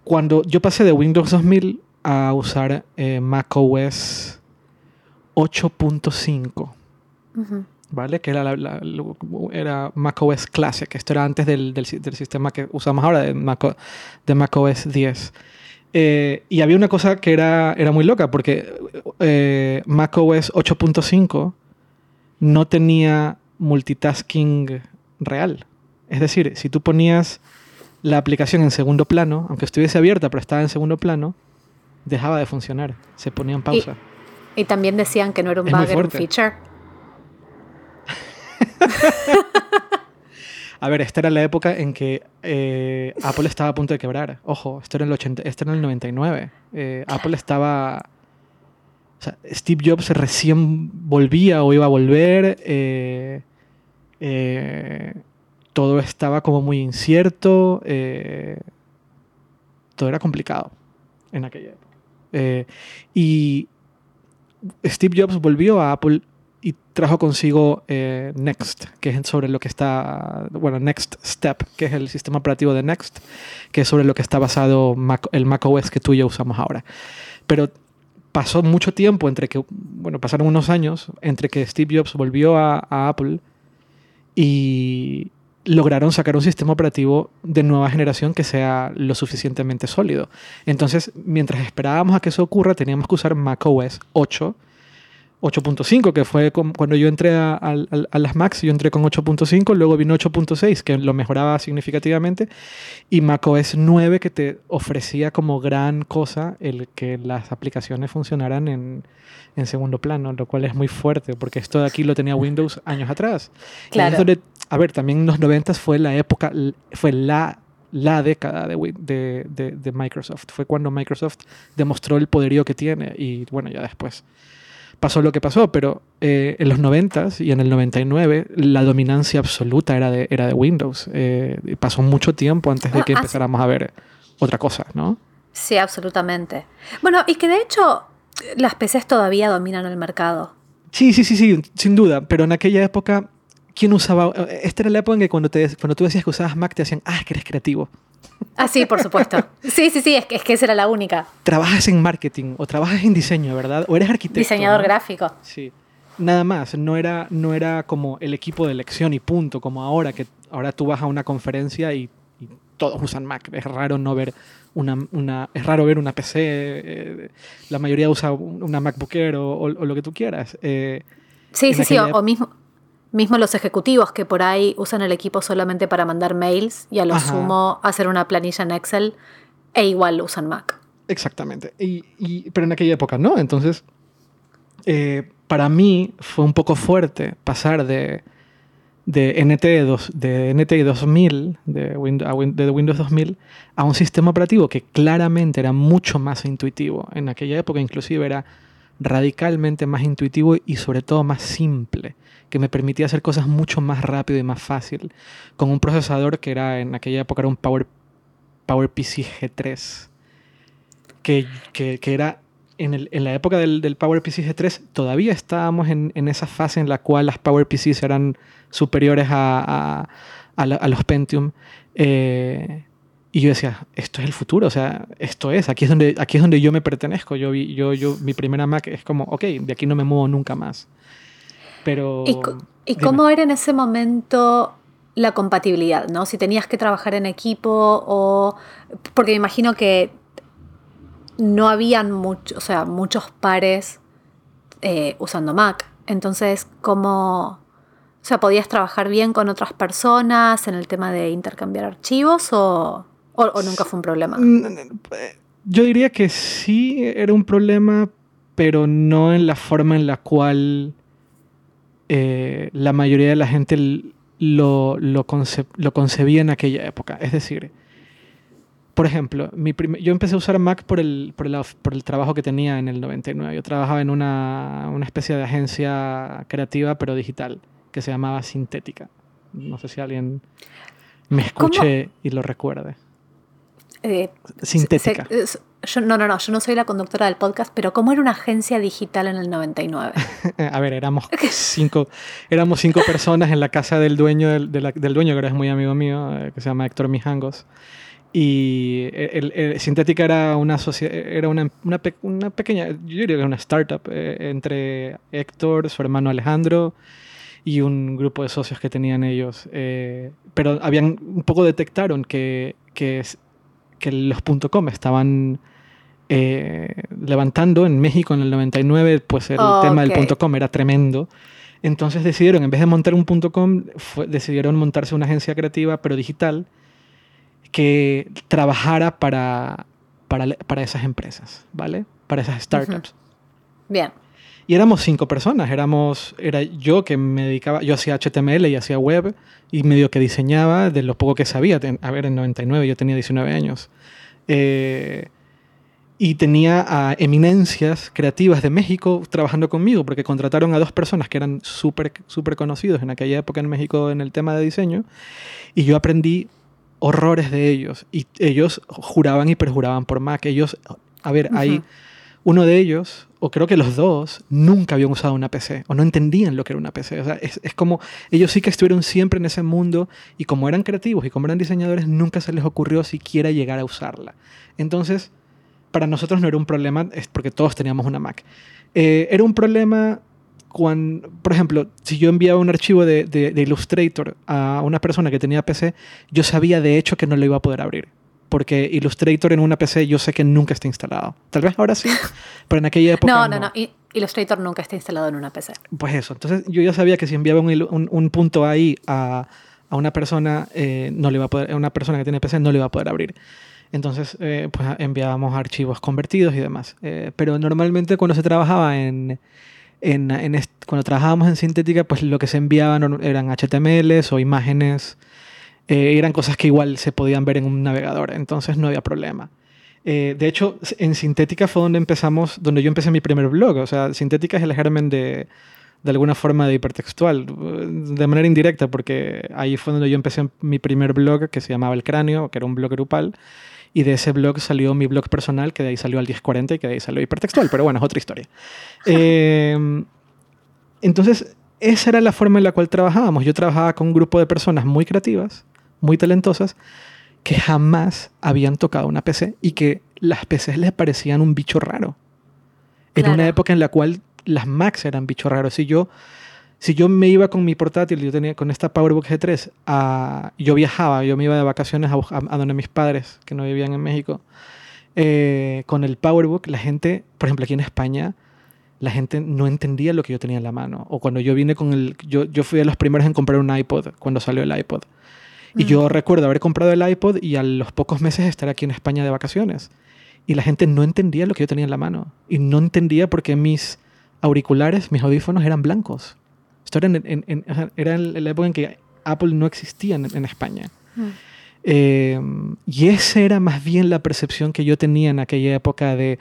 cuando yo pasé de Windows 2000 a usar macOS 8.5, Ujú. ¿Vale? Que era, la, la- era macOS Classic. Esto era antes del, del del sistema que usamos ahora, de, Mac, de macOS 10. Eh, y había una cosa que era, era muy loca, porque eh, macOS 8.5 no tenía multitasking real. Es decir, si tú ponías la aplicación en segundo plano, aunque estuviese abierta pero estaba en segundo plano, dejaba de funcionar, se ponía en pausa. Y también decían que no era un Es bug, era un feature. A ver, esta era la época en que eh, Apple estaba a punto de quebrar. Ojo, esto era el, 80, esto era el 99. Eh, Apple estaba... O sea, Steve Jobs recién volvía o iba a volver. eh, todo estaba como muy incierto. todo era complicado en aquella época. Y Steve Jobs volvió a Apple y trajo consigo eh, Next, que es sobre lo que está, bueno, Next Step, que es el sistema operativo de Next, que es sobre lo que está basado Mac- el macOS que tú y yo usamos ahora. Pero pasó mucho tiempo entre que, bueno, pasaron unos años entre que Steve Jobs volvió a, a Apple y lograron sacar un sistema operativo de nueva generación que sea lo suficientemente sólido. Entonces, mientras esperábamos a que eso ocurra, teníamos que usar macOS 8, 8.5, que fue com- cuando yo entré a, las Macs, yo entré con 8.5, luego vino 8.6, que lo mejoraba significativamente, y macOS 9, que te ofrecía como gran cosa el que las aplicaciones funcionaran en, en segundo plano, lo cual es muy fuerte, porque esto de aquí lo tenía Windows años atrás. Claro. donde- a ver, también en los 90 fue la época, fue la, la década de, Win- de, de- de Microsoft. Fue cuando Microsoft demostró el poderío que tiene y bueno, ya después pasó lo que pasó, pero eh, en los 90 y en el 99 la dominancia absoluta era de, era de Windows. Eh, pasó mucho tiempo antes de que ah, empezáramos a ver otra cosa, ¿no? Sí, absolutamente. Bueno, y que de hecho las PCs todavía dominan el mercado. Sí, sí, sí, sí, sin duda, pero en aquella época... ¿Quién usaba? Esta era la época en que cuando, te, cuando tú decías que usabas Mac te decían, ah, es que eres creativo. Ah, sí, por supuesto. Sí, sí, sí, es que, es que esa era la única. trabajas en marketing o trabajas en diseño, ¿verdad? O eres arquitecto. Diseñador ¿no? gráfico. Sí. Nada más, no era, no era como el equipo de elección y punto, como ahora, que ahora tú vas a una conferencia y, y todos usan Mac. Es raro no ver una, una- es raro ver una PC, eh, la mayoría usa un- una MacBook Air o, o- o lo que tú quieras. Eh, Sí, sí, sí. O, o mismo, mismo los ejecutivos que por ahí usan el equipo solamente para mandar mails y a lo Ajá. sumo hacer una planilla en Excel e igual usan Mac. Exactamente. Y, y- pero en aquella época no. Entonces, eh, para mí fue un poco fuerte pasar de, de, NT, dos- de NT 2000, de, Win- a Win- de Windows 2000, a un sistema operativo que claramente era mucho más intuitivo. En aquella época inclusive era radicalmente más intuitivo y sobre todo más simple, que me permitía hacer cosas mucho más rápido y más fácil, con un procesador que era en aquella época era un Power, PowerPC G3 que, que- que era en, el- en la época del, del PowerPC G3, todavía estábamos en, en esa fase en la cual las PowerPCs eran superiores a, a- a los Pentium. eh, y yo decía, esto es el futuro, o sea, esto es, aquí es donde, aquí es donde yo me pertenezco. Yo, yo, yo, mi primera Mac es como, ok, de aquí no me muevo nunca más. Pero... ¿Y, cómo era en ese momento la compatibilidad? ¿no? Si tenías que trabajar en equipo o... Porque me imagino que no habían mucho, o sea, muchos pares eh, usando Mac. Entonces, ¿cómo... O sea, ¿podías trabajar bien con otras personas en el tema de intercambiar archivos o, o- o nunca fue un problema? Mm, Yo diría que sí era un problema, pero no en la forma en la cual eh, la mayoría de la gente lo, lo, conce- lo concebía en aquella época. Es decir, por ejemplo, mi yo empecé a usar Mac por el, por, el, of- por el trabajo que tenía en el 99. Yo trabajaba en una, una especie de agencia creativa, pero digital, que se llamaba Sintética. No sé si alguien me escuche y lo recuerde. Eh, Sintética. se- yo, no, no, no, yo no soy la conductora del podcast, pero ¿cómo era una agencia digital en el 99? A ver, éramos cinco, éramos cinco personas en la casa del dueño del, del dueño, que ahora es muy amigo mío, eh, que se llama Héctor Mijangos. Y el, el, Sintética era una, era una, una, una, pequeña, yo diría que era una startup eh, entre Héctor, su hermano Alejandro y un grupo de socios que tenían ellos. Eh, pero habían un poco detectaron que, que, que los .com estaban eh, levantando en México en el 99, pues el tema del .com era tremendo. Entonces decidieron, en vez de montar un .com, decidieron montarse una agencia creativa, pero digital, que trabajara para, para, para esas empresas, ¿vale? Para esas startups. Bien. Y éramos cinco personas. Éramos, era yo que me dedicaba, yo hacía HTML y hacía web y medio que diseñaba de lo poco que sabía. A ver, en 99 yo tenía 19 años. Eh, y tenía a eminencias creativas de México trabajando conmigo, porque contrataron a dos personas que eran súper super conocidos en aquella época en México en el tema de diseño, y yo aprendí horrores de ellos, y ellos juraban y perjuraban por Mac. Ellos, a ver, hay uno de ellos, o creo que los dos, nunca habían usado una PC, o no entendían lo que era una PC. O sea, es, es como, ellos sí que estuvieron siempre en ese mundo, y como eran creativos y como eran diseñadores, nunca se les ocurrió siquiera llegar a usarla. Entonces, para nosotros no era un problema, es porque todos teníamos una Mac. Eh, era un problema cuando, por ejemplo, si yo enviaba un archivo de, de, Illustrator a una persona que tenía PC, yo sabía de hecho que no lo iba a poder abrir. Porque Illustrator en una PC yo sé que nunca está instalado. Tal vez ahora sí, pero en aquella época. No, no, no. Illustrator nunca está instalado en una PC. Pues eso. Entonces yo ya sabía que si enviaba un, un, punto ahí a, a una persona, eh, no le iba a poder, una persona que tiene PC no le iba a poder abrir. Entonces, eh, pues enviábamos archivos convertidos y demás. Eh, pero normalmente cuando se trabajaba en, en, en cuando trabajábamos en sintética, pues lo que se enviaban eran HTMLs o imágenes, eh, eran cosas que igual se podían ver en un navegador, entonces no había problema. de hecho, en sintética fue donde empezamos, donde yo empecé mi primer blog. O sea, sintética es el germen de, de alguna forma de hipertextual, de manera indirecta, porque ahí fue donde yo empecé mi primer blog que se llamaba El Cráneo, que era un blog grupal, y de ese blog salió mi blog personal, que de ahí salió al 1040 y que de ahí salió hipertextual, pero bueno, es otra historia. Em, entonces, esa era la forma en la cual trabajábamos. Yo trabajaba con un grupo de personas muy creativas, muy talentosas, que jamás habían tocado una PC y que las PCs les parecían un bicho raro. En una época en la cual las Macs eran bicho raros. Si yo si yo me iba con mi portátil, yo tenía con esta PowerBook G3, a, yo viajaba, yo me iba de vacaciones a, a, donde mis padres, que no vivían en México, eh, con el PowerBook, la gente, por ejemplo, aquí en España, la gente no entendía lo que yo tenía en la mano. O cuando yo vine con el, yo, yo fui de los primeros en comprar un iPod, cuando salió el iPod. Y yo recuerdo haber comprado el iPod y a los pocos meses estar aquí en España de vacaciones. Y la gente no entendía lo que yo tenía en la mano. Y no entendía por qué mis auriculares, mis audífonos eran blancos. Esto era en, era en la época en que Apple no existía en, España. Mm. Eh, y esa era más bien la percepción que yo tenía en aquella época de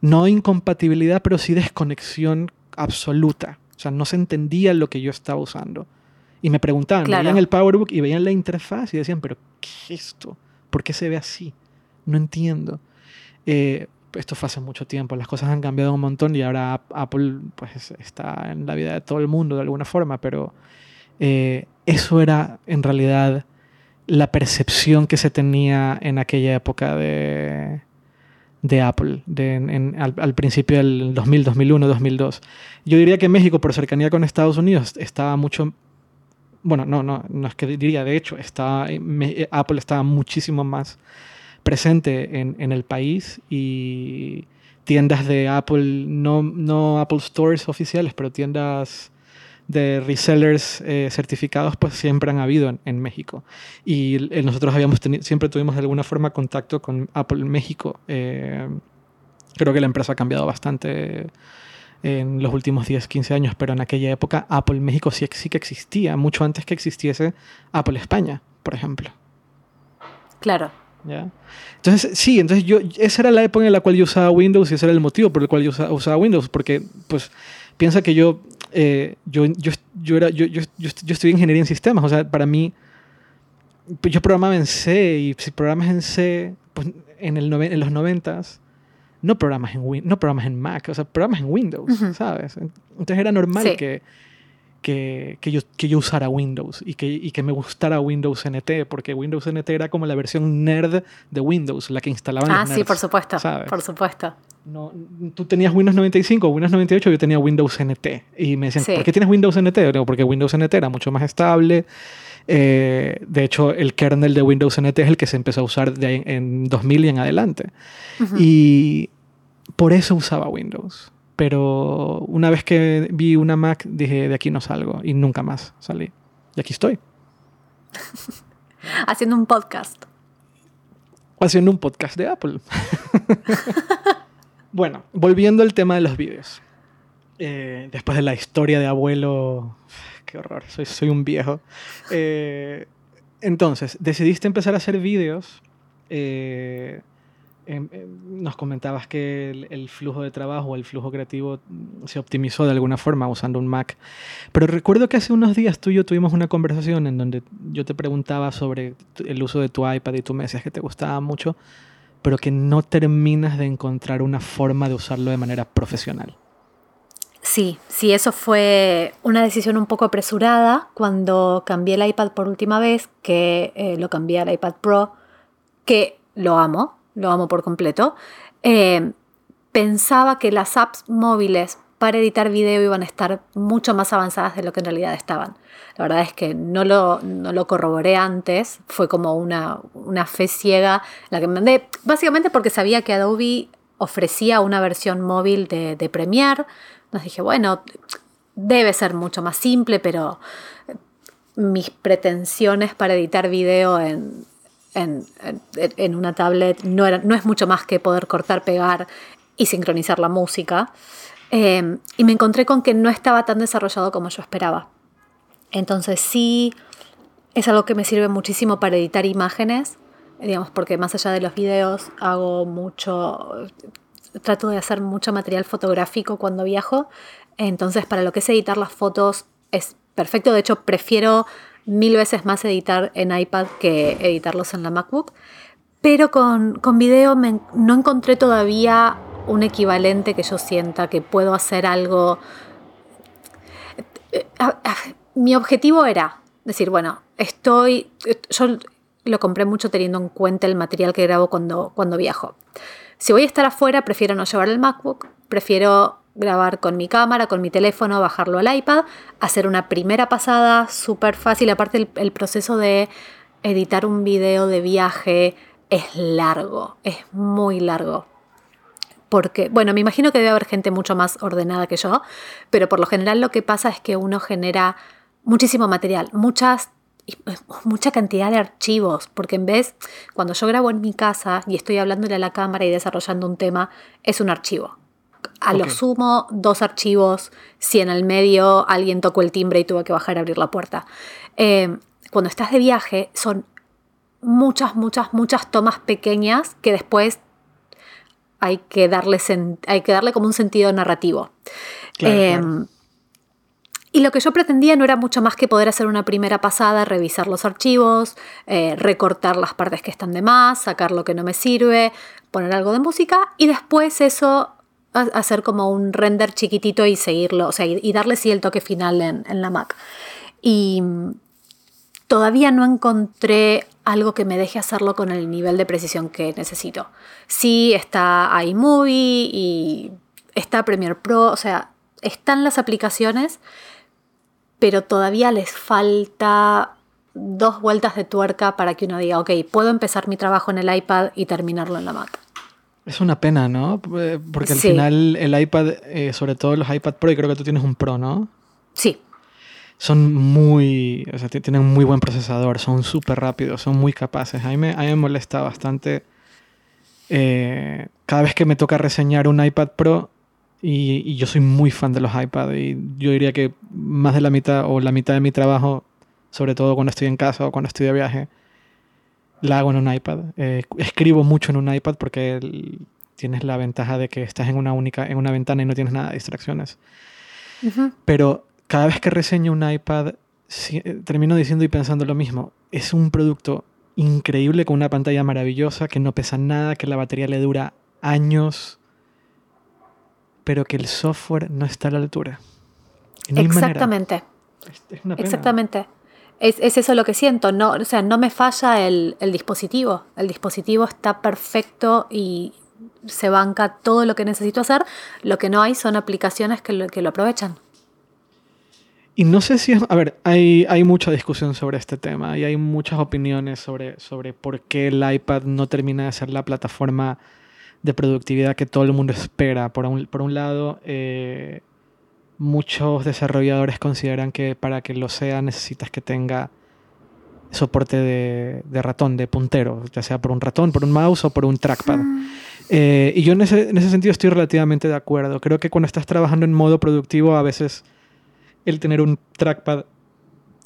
no incompatibilidad, pero sí desconexión absoluta. O sea, no se entendía lo que yo estaba usando. Y me preguntaban, veían el PowerBook y veían la interfaz y decían, pero ¿qué es esto? ¿Por qué se ve así? No entiendo. Eh, esto fue hace mucho tiempo, las cosas han cambiado un montón y ahora Apple pues, está en la vida de todo el mundo de alguna forma, pero eh, eso era en realidad la percepción que se tenía en aquella época de, de Apple, de, al, principio del 2000, 2001, 2002. Yo diría que México, por cercanía con Estados Unidos, estaba mucho... Bueno, no, no, no es que diría, de hecho, está, Apple estaba muchísimo más presente en, en, el país y tiendas de Apple, no, no Apple Stores oficiales, pero tiendas de resellers eh, certificados, pues siempre han habido en, México. Y eh, nosotros habíamos siempre tuvimos de alguna forma contacto con Apple México. Eh, creo que la empresa ha cambiado bastante en los últimos 10, 15 años, pero en aquella época Apple México sí, sí que existía, mucho antes que existiese Apple España, por ejemplo. Claro. ¿ya? Entonces, sí, entonces yo, esa era la época en la cual yo usaba Windows y ese era el motivo por el cual yo usaba, Windows, porque, pues, piensa que yo, eh, yo, yo, yo, era, yo, yo, yo, estudié ingeniería en sistemas, o sea, para mí, pues, yo programaba en C y si programas en C, pues, en, el en los noventas, no programas en, no programas en Mac, o sea, programas en Windows, ¿sabes? Entonces era normal que, que, que, yo, que yo usara Windows y que, y que me gustara Windows NT, porque Windows NT era como la versión nerd de Windows, la que instalaban Ah, los sí, nerds, por supuesto. ¿sabes? Por supuesto. No, tú tenías Windows 95 o Windows 98, yo tenía Windows NT. Y me decían, Sí. ¿por qué tienes Windows NT? Yo digo, porque Windows NT era mucho más estable. Eh, de hecho, el kernel de Windows NT es el que se empezó a usar de ahí en 2000 y en adelante. Y por eso usaba Windows. Pero una vez que vi una Mac, dije, de aquí no salgo. Y nunca más salí. Y aquí estoy. Haciendo un podcast. haciendo un podcast de Apple. bueno, volviendo al tema de los vídeos. Eh, después de la historia de abuelo, qué horror, soy, soy un viejo. Eh, entonces, decidiste empezar a hacer vídeos. eh, em- em, nos comentabas que el, flujo de trabajo, el flujo creativo mm, se optimizó de alguna forma usando un Mac. Pero recuerdo que hace unos días tú y yo tuvimos una conversación en donde yo te preguntaba sobre el uso de tu iPad y tú me decías que te gustaba mucho, pero que no terminas de encontrar una forma de usarlo de manera profesional. Sí, sí, eso fue una decisión un poco apresurada cuando cambié el iPad por última vez, que eh, lo cambié al iPad Pro, que lo amo, lo amo por completo. Eh, pensaba que las apps móviles para editar video iban a estar mucho más avanzadas de lo que en realidad estaban. La verdad es que no lo, no lo corroboré antes, fue como una, una fe ciega la que me mandé, básicamente porque sabía que Adobe ofrecía una versión móvil de, de Premiere. Nos dije, bueno, debe ser mucho más simple, pero mis pretensiones para editar video en, en, una tablet no, era- no es mucho más que poder cortar, pegar y sincronizar la música. Eh, y me encontré con que no estaba tan desarrollado como yo esperaba. Entonces sí, es algo que me sirve muchísimo para editar imágenes, digamos, porque más allá de los videos hago mucho, trato de hacer mucho material fotográfico cuando viajo, entonces para lo que es editar las fotos es perfecto, de hecho prefiero mil veces más editar en iPad que editarlos en la MacBook, pero con, con video no encontré todavía un equivalente que yo sienta que puedo hacer algo mi objetivo era decir, bueno, estoy, yo lo compré mucho teniendo en cuenta el material que grabo cuando, cuando viajo. Si voy a estar afuera, prefiero no llevar el MacBook, prefiero grabar con mi cámara, con mi teléfono, bajarlo al iPad, hacer una primera pasada súper fácil. Aparte, el, proceso de editar un video de viaje es largo, es muy largo porque, bueno, me imagino que debe haber gente mucho más ordenada que yo, pero por lo general lo que pasa es que uno genera muchísimo material, muchas, mucha cantidad de archivos, porque en vez, cuando yo grabo en mi casa y estoy hablándole a la cámara y desarrollando un tema, es un archivo. A lo sumo, dos archivos, si en el medio alguien tocó el timbre y tuve que bajar a abrir la puerta. Eh, cuando estás de viaje, son muchas, muchas, muchas tomas pequeñas que después hay que darle, hay que darle como un sentido narrativo. Claro, Eh, claro. Y lo que yo pretendía no era mucho más que poder hacer una primera pasada, revisar los archivos, eh, recortar las partes que están de más, sacar lo que no me sirve, poner algo de música y después eso hacer como un render chiquitito y seguirlo, o sea, y, darle sí el toque final en, en la Mac. Y mm, todavía no encontré algo que me deje hacerlo con el nivel de precisión que necesito. Sí está iMovie y está Premiere Pro, o sea, están las aplicaciones, pero todavía les falta dos vueltas de tuerca para que uno diga, ok, puedo empezar mi trabajo en el iPad y terminarlo en la Mac. Es una pena, ¿no? Eh, Porque al Sí. final el iPad, eh, sobre todo los iPad Pro, y creo que tú tienes un Pro, ¿no? Sí, Son muy, o sea, ti- tienen muy buen procesador, son súper rápidos, son muy capaces. A mí me, a mí me molesta bastante eh, cada vez que me toca reseñar un iPad Pro y, y yo soy muy fan de los iPad y yo diría que más de la mitad o la mitad de mi trabajo, sobre todo cuando estoy en casa o cuando estoy de viaje, la hago en un iPad. Eh, escribo mucho en un iPad porque el- tienes la ventaja de que estás en una única, en una ventana y no tienes nada de distracciones. Ujú. Pero cada vez que reseño un iPad, sí, eh, termino diciendo y pensando lo mismo. Es un producto increíble con una pantalla maravillosa, que no pesa nada, que la batería le dura años, pero que el software no está a la altura. No exactamente. Es, una pena. Exactamente. Es, eso lo que siento. No, o sea, no me falla el, dispositivo. El dispositivo está perfecto y se banca todo lo que necesito hacer. Lo que no hay son aplicaciones que lo, que lo aprovechan. Y no sé si es. A ver, hay, hay mucha discusión sobre este tema y hay muchas opiniones sobre, sobre por qué el iPad no termina de ser la plataforma de productividad que todo el mundo espera. Por un, por un lado, eh, muchos desarrolladores consideran que para que lo sea necesitas que tenga soporte de, de, ratón, de puntero, ya sea por un ratón, por un mouse o por un trackpad. Ah. Eh, y yo en ese, en ese sentido estoy relativamente de acuerdo. Creo que cuando estás trabajando en modo productivo a veces el tener un trackpad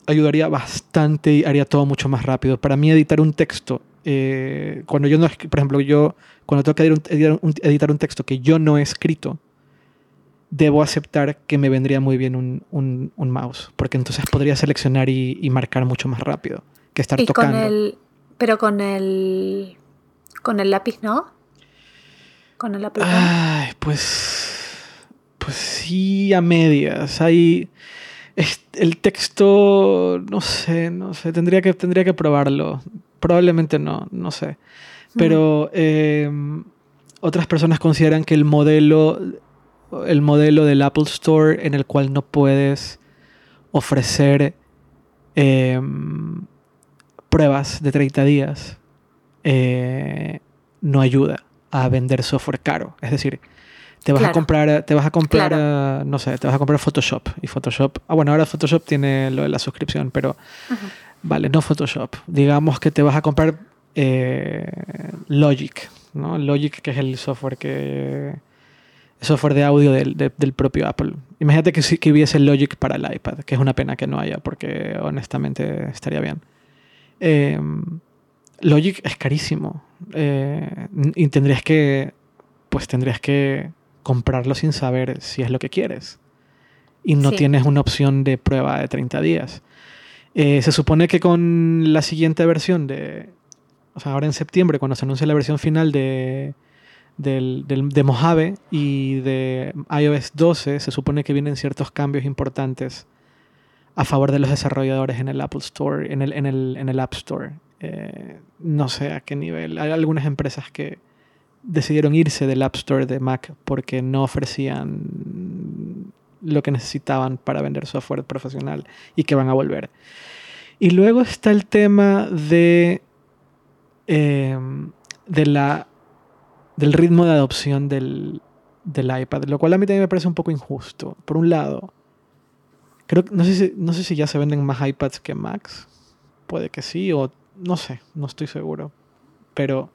ayudaría bastante y haría todo mucho más rápido. Para mí editar un texto, eh, cuando yo no, por ejemplo, yo cuando tengo que editar un, editar un, texto que yo no he escrito, debo aceptar que me vendría muy bien un, un mouse, porque entonces podría seleccionar y, y, marcar mucho más rápido que estar ¿Y tocando. Con el, pero con el, con el lápiz, ¿no? Con el lápiz. Ay, pues pues sí, a medias. Hay. El texto. No sé, no sé. Tendría que, tendría que probarlo. Probablemente no, no sé. Pero em, otras personas consideran que el modelo. El modelo del Apple Store en el cual no puedes ofrecer em, pruebas de 30 días eh, no ayuda a vender software caro. Es decir, te vas a comprar, te vas a comprar, no sé, te vas a comprar Photoshop. Y Photoshop, ah, bueno, ahora Photoshop tiene lo de la suscripción, pero vale, no Photoshop. Digamos que te vas a comprar eh, Logic, ¿no? Logic, que es el software que software de audio del, del propio Apple. Imagínate que, que hubiese Logic para el iPad, que es una pena que no haya, porque honestamente estaría bien. Em, Logic es carísimo eh, y tendrías que, pues tendrías que comprarlo sin saber si es lo que quieres. Y no tienes una opción de prueba de 30 días. Eh, se supone que con la siguiente versión de... O sea, ahora en septiembre, cuando se anuncie la versión final de, del, de Mojave y de iOS 12, se supone que vienen ciertos cambios importantes a favor de los desarrolladores en el Apple Store, en el, en el, en el App Store. Eh, no sé a qué nivel. Hay algunas empresas que, decidieron irse del App Store de Mac porque no ofrecían lo que necesitaban para vender software profesional y que van a volver. Y luego está el tema de, em, de la, del ritmo de adopción del, del, iPad, lo cual a mí también me parece un poco injusto. Por un lado, creo, no, sé si, no sé si ya se venden más iPads que Macs, puede que sí, o no sé, no estoy seguro. Pero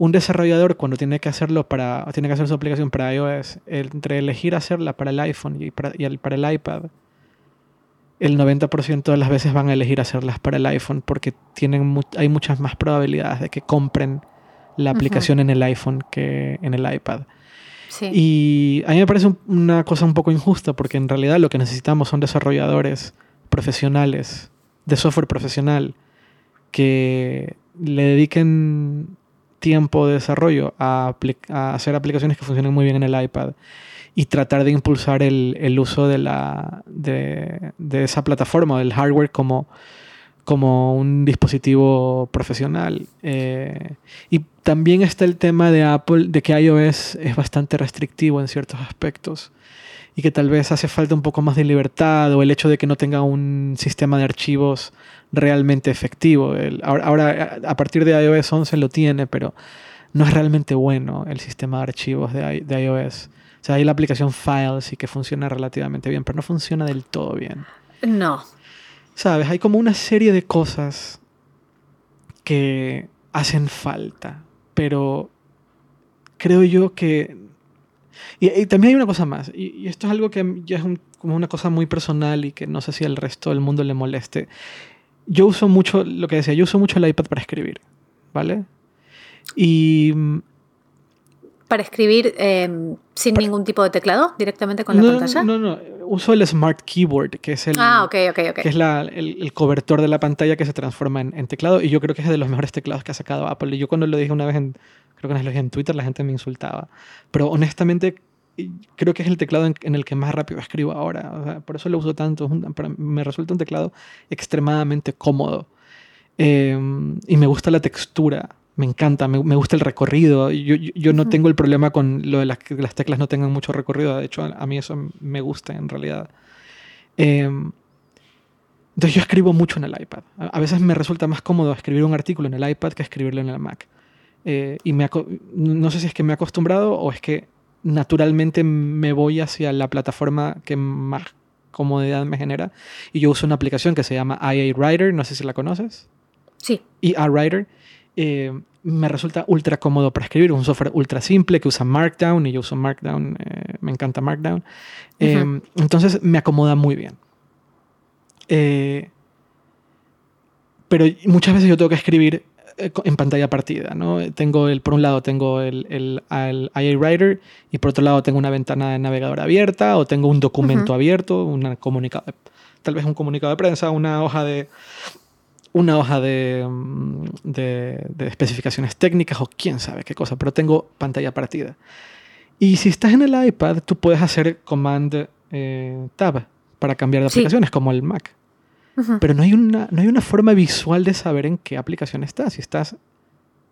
un desarrollador cuando tiene que hacerlo para tiene que hacer su aplicación para iOS entre elegir hacerla para el iPhone y para, el, para el iPad el 90% de las veces van a elegir hacerlas para el iPhone porque tienen hay muchas más probabilidades de que compren la aplicación en el iPhone que en el iPad. Y a mí me parece una cosa un poco injusta porque en realidad lo que necesitamos son desarrolladores profesionales de software profesional que le dediquen tiempo de desarrollo a, hacer aplicaciones que funcionen muy bien en el iPad y tratar de impulsar el, uso de, la, de, esa plataforma, del hardware como, como un dispositivo profesional. Eh, y también está el tema de Apple, de que iOS es bastante restrictivo en ciertos aspectos y que tal vez hace falta un poco más de libertad o el hecho de que no tenga un sistema de archivos realmente efectivo. ahora, a partir de iOS 11 lo tiene, pero no es realmente bueno el sistema de archivos de, de iOS. O sea, hay la aplicación Files y que funciona relativamente bien, pero no funciona del todo bien. No. ¿Sabes? Hay como una serie de cosas que hacen falta, pero creo yo que... Y, también hay una cosa más, y, esto es algo que ya es como una cosa muy personal y que no sé si al resto del mundo le moleste yo uso mucho, lo que decía, yo uso mucho el iPad para escribir, ¿vale? Y... ¿Para escribir em, sin ningún tipo de teclado, directamente con la pantalla? No, no, uso el Smart Keyboard, que es el, ah, okay, okay, Que es la, el, cobertor de la pantalla que se transforma en, teclado, y yo creo que es de los mejores teclados que ha sacado Apple. Y yo cuando lo dije una vez en, creo que lo dije en Twitter, la gente me insultaba. Pero honestamente, creo que es el teclado en, el que más rápido escribo ahora. por eso lo uso tanto. me resulta un teclado extremadamente cómodo. Em, y me gusta la textura. Me encanta, me, gusta el recorrido. Yo, yo, no tengo el problema con lo de las, que las teclas no tengan mucho recorrido. De hecho, a, mí eso me gusta en realidad. Em, entonces yo escribo mucho en el iPad. A, veces me resulta más cómodo escribir un artículo en el iPad que escribirlo en el Mac. Eh, y me no sé si es que me he acostumbrado o es que naturalmente me voy hacia la plataforma que más comodidad me genera. Y yo uso una aplicación que se llama IA Writer, no sé si la conoces. Sí. IA Writer. Eh, me resulta ultra cómodo para escribir, es un software ultra simple que usa Markdown y yo uso Markdown, eh, me encanta Markdown. entonces me acomoda muy bien. pero muchas veces yo tengo que escribir eh, en pantalla partida, ¿no? Tengo el, por un lado tengo el, el, IA Writer y por otro lado tengo una ventana de navegador abierta o tengo un documento abierto, una comunicado, tal vez un comunicado de prensa, una hoja de una hoja de, mm, de, especificaciones técnicas o quién sabe qué cosa, pero tengo pantalla partida. Y si estás en el iPad, tú puedes hacer Command eh, Tab para cambiar de aplicaciones, como el Mac. Pero no hay, una, no hay una forma visual de saber en qué aplicación estás. Si estás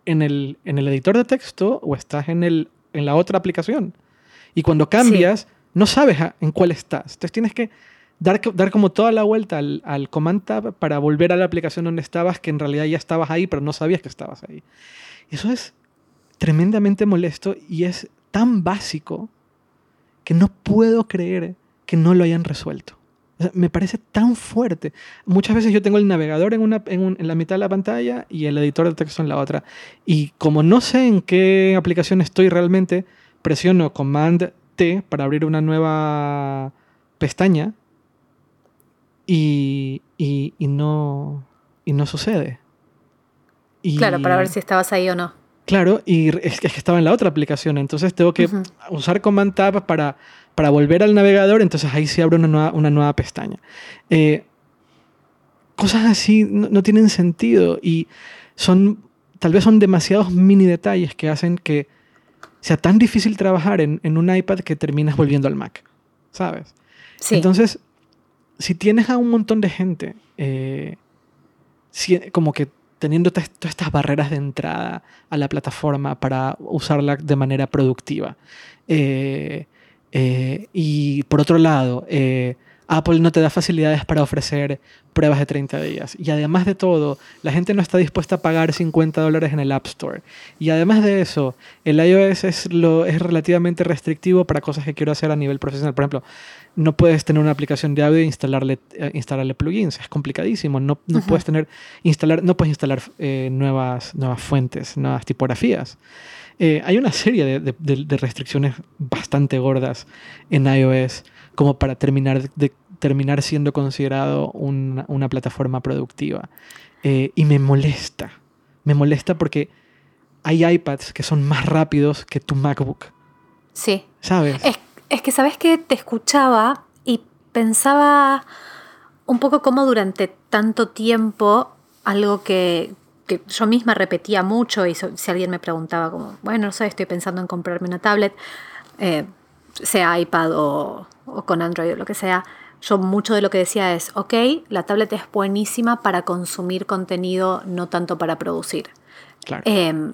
en el, en el editor de texto o estás en, el, en la otra aplicación. Y cuando cambias, no sabes en cuál estás. Entonces tienes que dar, dar como toda la vuelta al, al, Command Tab para volver a la aplicación donde estabas, que en realidad ya estabas ahí, pero no sabías que estabas ahí. Eso es tremendamente molesto y es tan básico que no puedo creer que no lo hayan resuelto me parece tan fuerte. Muchas veces yo tengo el navegador en, la mitad de la pantalla y el editor de texto en la otra. Y como no sé en qué aplicación estoy realmente, presiono Command T para abrir una nueva pestaña y, y, no, y no sucede. claro, para ver si estabas ahí o no. Claro, y es que estaba en la otra aplicación, entonces tengo que usar Command Tab para para volver al navegador, entonces ahí se abre una nueva, una nueva pestaña. Eh, cosas así no, tienen sentido y son, tal vez son demasiados mini detalles que hacen que sea tan difícil trabajar en, un iPad que terminas volviendo al Mac, ¿sabes? Entonces, si tienes a un montón de gente eh, como que teniendo todas estas barreras de entrada a la plataforma para usarla de manera productiva, eh, eh, y por otro lado, Apple no te da facilidades para ofrecer pruebas de 30 días. Y además de todo, la gente no está dispuesta a pagar 50 dólares en el App Store. Y además de eso, el iOS es, lo, es relativamente restrictivo para cosas que quiero hacer a nivel profesional. Por ejemplo, no puedes tener una aplicación de audio e instalarle, eh, instalarle plugins. Es complicadísimo. No, no puedes, tener, instalar, no puedes instalar nuevas, nuevas fuentes, nuevas tipografías. Eh, hay una serie de, restricciones bastante gordas en iOS como para terminar, de, terminar siendo considerado una, plataforma productiva. Eh, y me molesta. Me molesta porque hay iPads que son más rápidos que tu MacBook. Sí. ¿Sabes? Es, es que, ¿sabes que Te escuchaba y pensaba un poco como durante tanto tiempo algo que, que yo misma repetía mucho y si alguien me preguntaba como, bueno, no sé, estoy pensando en comprarme una tablet, eh, sea iPad o, con Android o lo que sea, yo mucho de lo que decía es, ok, la tablet es buenísima para consumir contenido, no tanto para producir. Claro. Em,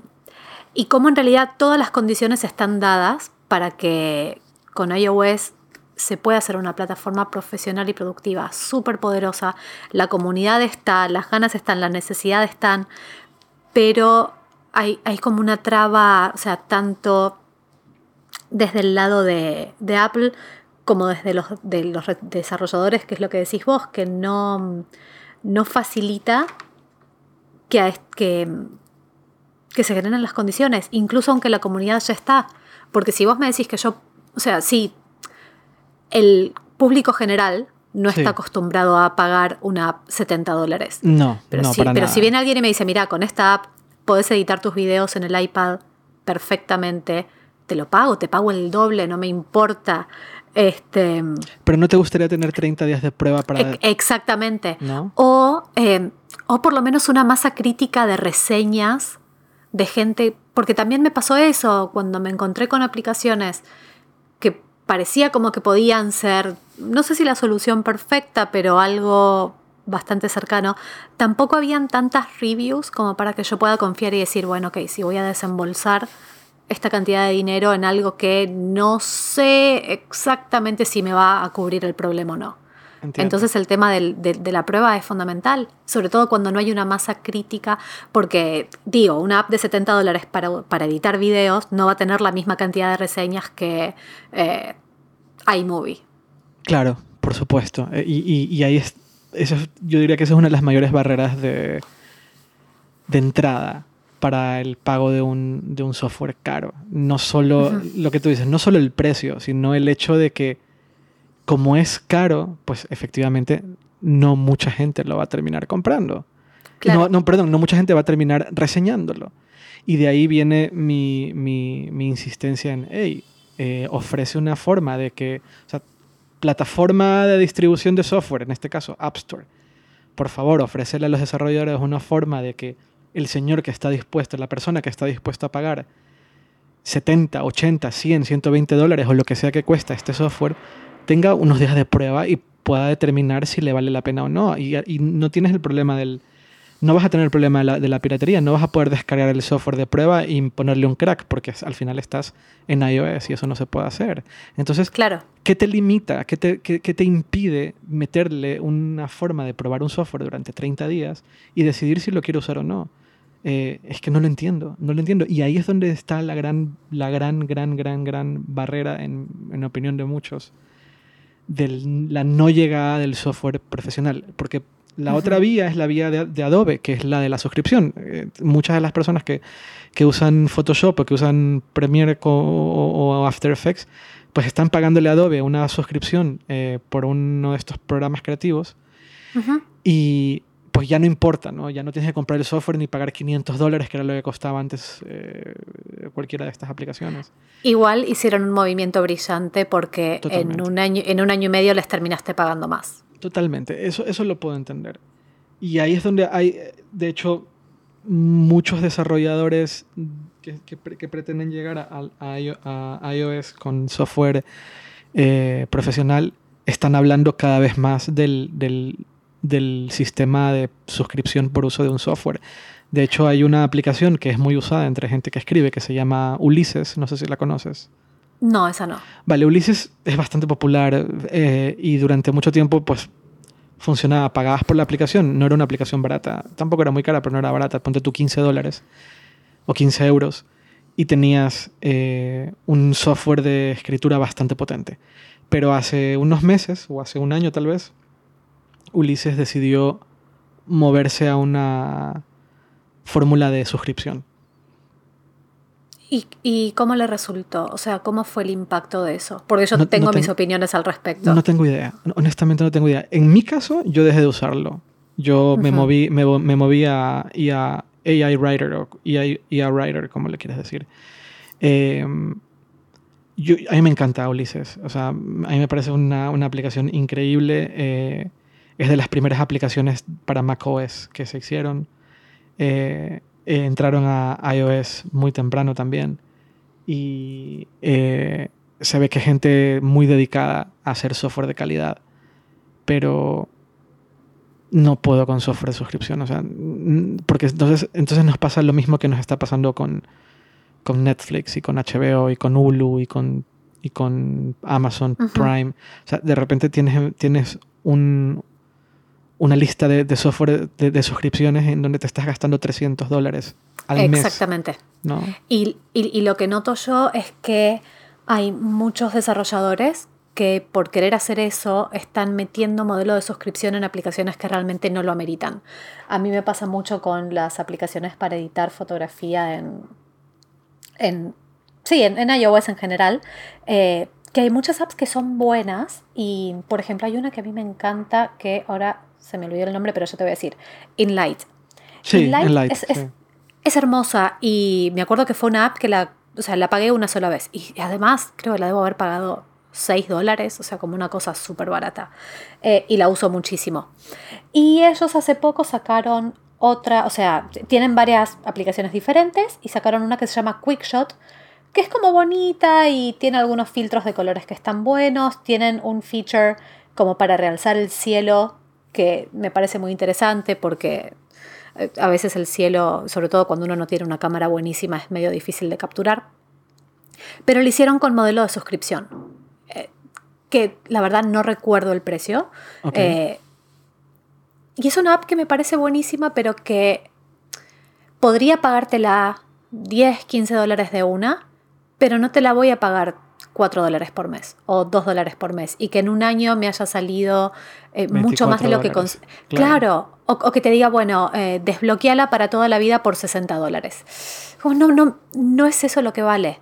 y como en realidad todas las condiciones están dadas para que con iOS se puede hacer una plataforma profesional y productiva súper poderosa. La comunidad está, las ganas están, las necesidades están, pero hay, hay como una traba, o sea, tanto desde el lado de, Apple como desde los, de los desarrolladores, que es lo que decís vos, que no, no facilita que, que, que se generen las condiciones, incluso aunque la comunidad ya está. Porque si vos me decís que yo, o sea, sí, el público general no está acostumbrado a pagar una 70 dólares. No, pero, no, si, pero si viene alguien y me dice, mira, con esta app podés editar tus videos en el iPad perfectamente, te lo pago, te pago el doble, no me importa. Este, pero no te gustaría tener 30 días de prueba para... exactamente. ¿No? O, eh, o por lo menos una masa crítica de reseñas de gente, porque también me pasó eso cuando me encontré con aplicaciones que parecía como que podían ser, no sé si la solución perfecta, pero algo bastante cercano, tampoco habían tantas reviews como para que yo pueda confiar y decir, bueno, ok, si voy a desembolsar esta cantidad de dinero en algo que no sé exactamente si me va a cubrir el problema o no. Entonces el tema de, la prueba es fundamental, sobre todo cuando no hay una masa crítica, porque digo, una app de 70 dólares para, editar videos no va a tener la misma cantidad de reseñas que eh, iMovie. Claro, por supuesto. Eh, y, ahí es, eso, yo diría que esa es una de las mayores barreras de, de entrada para el pago de un, de un software caro. No solo lo que tú dices, no solo el precio, sino el hecho de que como es caro, pues efectivamente no mucha gente lo va a terminar comprando. No, no, perdón, no mucha gente va a terminar reseñándolo. Y de ahí viene mi, mi, mi insistencia en, hey, eh, ofrece una forma de que, o sea, plataforma de distribución de software, en este caso App Store, por favor, ofrecerle a los desarrolladores una forma de que el señor que está dispuesto, la persona que está dispuesta a pagar 70, 80, 100, 120 dólares o lo que sea que cuesta este software, tenga unos días de prueba y pueda determinar si le vale la pena o no. Y, no tienes el problema del... No vas a tener el problema de la, piratería, no vas a poder descargar el software de prueba y ponerle un crack, porque al final estás en iOS y eso no se puede hacer. Entonces, claro. ¿qué te limita? ¿Qué te, qué, te impide meterle una forma de probar un software durante 30 días y decidir si lo quiero usar o no? Eh, es que no lo entiendo, no lo entiendo. Y ahí es donde está la gran, la gran, gran, gran, gran barrera, en, en opinión de muchos, de la no llegada del software profesional. Porque la otra vía es la vía de, Adobe, que es la de la suscripción. Eh, muchas de las personas que, que, usan Photoshop o que usan Premiere o, After Effects, pues están pagándole a Adobe una suscripción eh, por uno de estos programas creativos. Y pues ya no importa, ¿no? Ya no tienes que comprar el software ni pagar 500 dólares, que era lo que costaba antes eh, cualquiera de estas aplicaciones. Igual hicieron un movimiento brillante porque en un, año, en un año y medio les terminaste pagando más. Totalmente, eso, eso lo puedo entender. Y ahí es donde hay, de hecho, muchos desarrolladores que, que, pretenden llegar a, a, iOS con software eh, profesional están hablando cada vez más del, del del sistema de suscripción por uso de un software. De hecho, hay una aplicación que es muy usada entre gente que escribe que se llama Ulises, no sé si la conoces. No, esa no. Vale, Ulises es bastante popular eh, y durante mucho tiempo pues funcionaba, pagabas por la aplicación, no era una aplicación barata, tampoco era muy cara, pero no era barata, ponte tú 15 dólares o 15 euros y tenías eh, un software de escritura bastante potente. Pero hace unos meses, o hace un año tal vez, Ulises decidió moverse a una fórmula de suscripción. ¿Y, cómo le resultó? O sea, ¿cómo fue el impacto de eso? Porque yo tengo mis opiniones al respecto. No tengo idea. Honestamente no tengo idea. En mi caso, yo dejé de usarlo. Yo me moví, me, moví a, AI Writer o EA, Writer, como le quieres decir. Em, a mí me encanta Ulises. O sea, a mí me parece una, aplicación increíble. Eh, es de las primeras aplicaciones para macOS que se hicieron. Eh, eh, entraron a iOS muy temprano también. Y eh, se ve que gente muy dedicada a hacer software de calidad. Pero no puedo con software de suscripción. O sea, porque entonces, entonces nos pasa lo mismo que nos está pasando con, con Netflix y con HBO y con Hulu y con, y con Amazon Prime. O sea, de repente tienes, tienes un, una lista de, software de, suscripciones en donde te estás gastando 300 dólares al mes. Exactamente. ¿no? Y, lo que noto yo es que hay muchos desarrolladores que por querer hacer eso están metiendo modelo de suscripción en aplicaciones que realmente no lo ameritan. A mí me pasa mucho con las aplicaciones para editar fotografía en, en sí, en, iOS en general, eh, que hay muchas apps que son buenas y, por ejemplo, hay una que a mí me encanta que ahora se me olvidó el nombre, pero yo te voy a decir, InLight. Sí, InLight, es, hermosa y me acuerdo que fue una app que la, o sea, la pagué una sola vez y además creo que la debo haber pagado 6 dólares, o sea, como una cosa súper barata. Eh, y la uso muchísimo. Y ellos hace poco sacaron otra, o sea, tienen varias aplicaciones diferentes y sacaron una que se llama QuickShot, que es como bonita y tiene algunos filtros de colores que están buenos, tienen un feature como para realzar el cielo que me parece muy interesante porque eh, a veces el cielo, sobre todo cuando uno no tiene una cámara buenísima, es medio difícil de capturar. Pero lo hicieron con modelo de suscripción, eh, que la verdad no recuerdo el precio. Eh, y es una app que me parece buenísima, pero que podría pagártela 10, 15 dólares de una, pero no te la voy a pagar 4 dólares por mes o 2 dólares por mes y que en un año me haya salido eh, mucho más de lo que... Claro, o, que te diga, bueno, eh, desbloqueala para toda la vida por 60 dólares. no, no, no es eso lo que vale.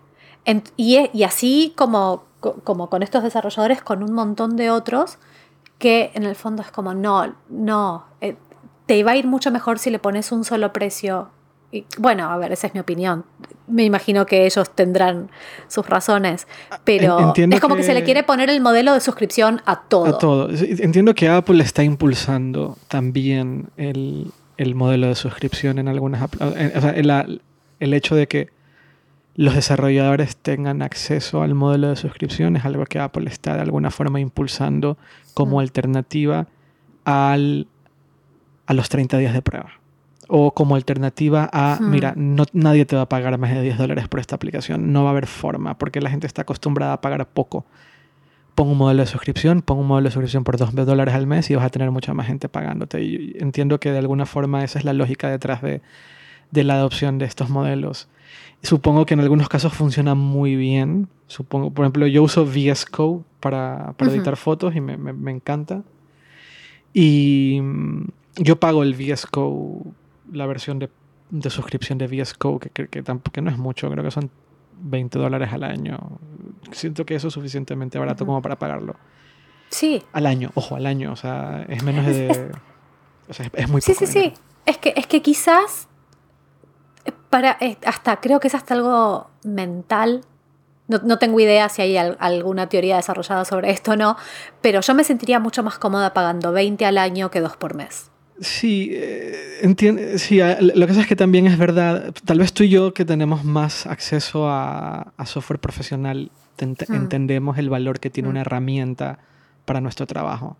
y, y, así como, como con estos desarrolladores, con un montón de otros, que en el fondo es como, no, no, eh, te iba a ir mucho mejor si le pones un solo precio bueno, a ver, esa es mi opinión. Me imagino que ellos tendrán sus razones, pero es como que... se le quiere poner el modelo de suscripción a todo. A todo. Entiendo que Apple está impulsando también el, modelo de suscripción en algunas... O sea, el, el hecho de que los desarrolladores tengan acceso al modelo de suscripción es algo que Apple está de alguna forma impulsando como mm. alternativa al, a los 30 días de prueba o como alternativa a, mira, no, nadie te va a pagar más de 10 dólares por esta aplicación, no va a haber forma, porque la gente está acostumbrada a pagar poco. Pon un modelo de suscripción, pon un modelo de suscripción por 2 dólares al mes y vas a tener mucha más gente pagándote. Y entiendo que de alguna forma esa es la lógica detrás de, de la adopción de estos modelos. Supongo que en algunos casos funciona muy bien. Supongo, por ejemplo, yo uso VS Code para, para editar fotos y me, me, me encanta. Y mm, yo pago el VS Code la versión de, suscripción de VS Code, que, que, tampoco, no es mucho, creo que son 20 dólares al año. Siento que eso es suficientemente barato como para pagarlo. Sí. Al año, ojo, al año, o sea, es menos de... o sea, es, muy poco. Sí, sí, sí. Es que, es que quizás para hasta creo que es hasta algo mental. No, no tengo idea si hay alguna teoría desarrollada sobre esto o no, pero yo me sentiría mucho más cómoda pagando 20 al año que 2 por mes. Sí, eh, entiende, sí, lo que pasa es que también es verdad, tal vez tú y yo que tenemos más acceso a, software profesional, hmm. entendemos el valor que tiene hmm. una herramienta para nuestro trabajo.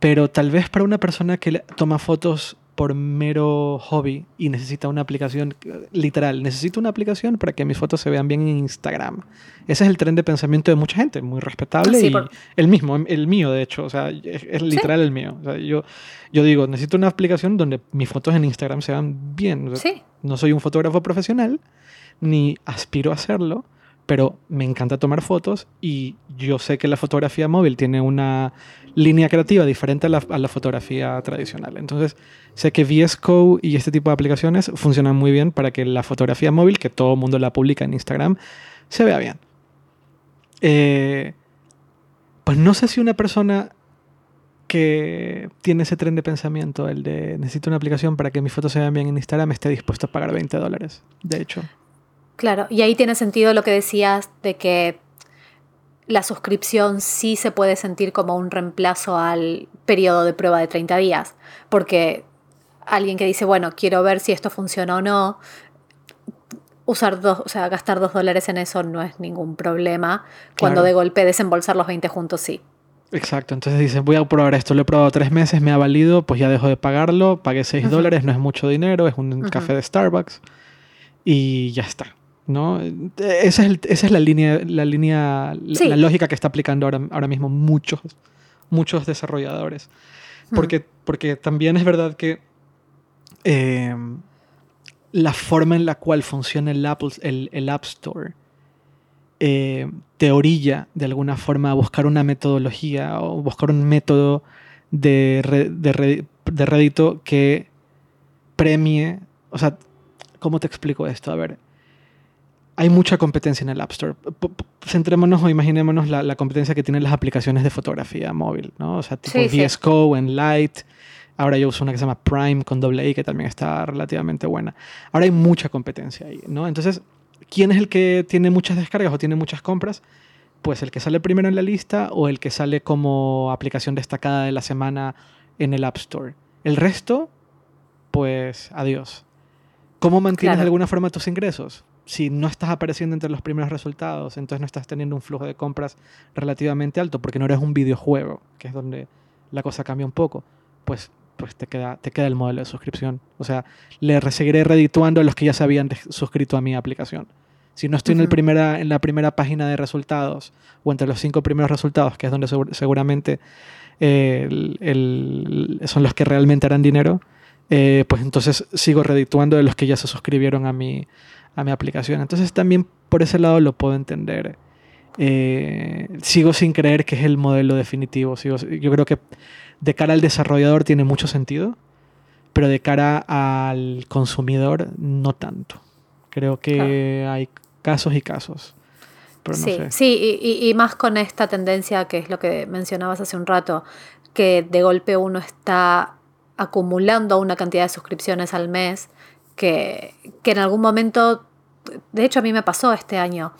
Pero tal vez para una persona que toma fotos por mero hobby y necesita una aplicación, literal, necesito una aplicación para que mis fotos se vean bien en Instagram. Ese es el tren de pensamiento de mucha gente, muy respetable y el mismo, el mío de hecho, o sea, es, literal el mío. yo, yo digo, necesito una aplicación donde mis fotos en Instagram se vean bien. No soy un fotógrafo profesional, ni aspiro a hacerlo, pero me encanta tomar fotos y yo sé que la fotografía móvil tiene una línea creativa diferente a la, fotografía tradicional. Entonces, sé que VS Code y este tipo de aplicaciones funcionan muy bien para que la fotografía móvil, que todo el mundo la publica en Instagram, se vea bien. Eh, pues no sé si una persona que tiene ese tren de pensamiento, el de necesito una aplicación para que mis fotos se vean bien en Instagram, esté dispuesto a pagar 20 dólares, de hecho. Claro, y ahí tiene sentido lo que decías de que la suscripción sí se puede sentir como un reemplazo al periodo de prueba de 30 días, porque alguien que dice, bueno, quiero ver si esto funciona o no, usar dos, o sea, gastar dos dólares en eso no es ningún problema, cuando de golpe desembolsar los 20 juntos sí. Exacto, entonces dices, voy a probar esto, lo he probado tres meses, me ha valido, pues ya dejo de pagarlo, pagué 6 dólares, no es mucho dinero, es un café de Starbucks y ya está. ¿No? Esa es, esa es la línea, la, línea la, lógica que está aplicando ahora, ahora mismo muchos, muchos desarrolladores. Porque, porque también es verdad que em, la forma en la cual funciona el, Apple, el, App Store em, te orilla de alguna forma a buscar una metodología o buscar un método de, de, de rédito que premie, o sea, ¿cómo te explico esto? A ver, hay mucha competencia en el App Store. Centrémonos o imaginémonos la, competencia que tienen las aplicaciones de fotografía móvil, ¿no? O sea, tipo VS Code en Light. Ahora yo uso una que se llama Prime con doble I, que también está relativamente buena. Ahora hay mucha competencia ahí, ¿no? Entonces, ¿quién es el que tiene muchas descargas o tiene muchas compras? Pues el que sale primero en la lista o el que sale como aplicación destacada de la semana en el App Store. El resto, pues adiós. ¿Cómo mantienes de alguna forma tus ingresos? Si no estás apareciendo entre los primeros resultados, entonces no estás teniendo un flujo de compras relativamente alto porque no eres un videojuego, que es donde la cosa cambia un poco, pues, pues te, queda, te queda el modelo de suscripción. O sea, le seguiré redituando a los que ya se habían suscrito a mi aplicación. Si no estoy en, el primera, en la primera página de resultados o entre los cinco primeros resultados, que es donde seguramente eh, son los que realmente harán dinero, eh, pues entonces sigo redituando de los que ya se suscribieron a mi, a mi aplicación. Entonces también por ese lado lo puedo entender. Eh, sigo sin creer que es el modelo definitivo. Sigo, yo creo que de cara al desarrollador tiene mucho sentido, pero de cara al consumidor no tanto. Creo que hay casos y casos. sí, sí y, y, más con esta tendencia que es lo que mencionabas hace un rato, que de golpe uno está acumulando una cantidad de suscripciones al mes que, en algún momento, de hecho a mí me pasó este año,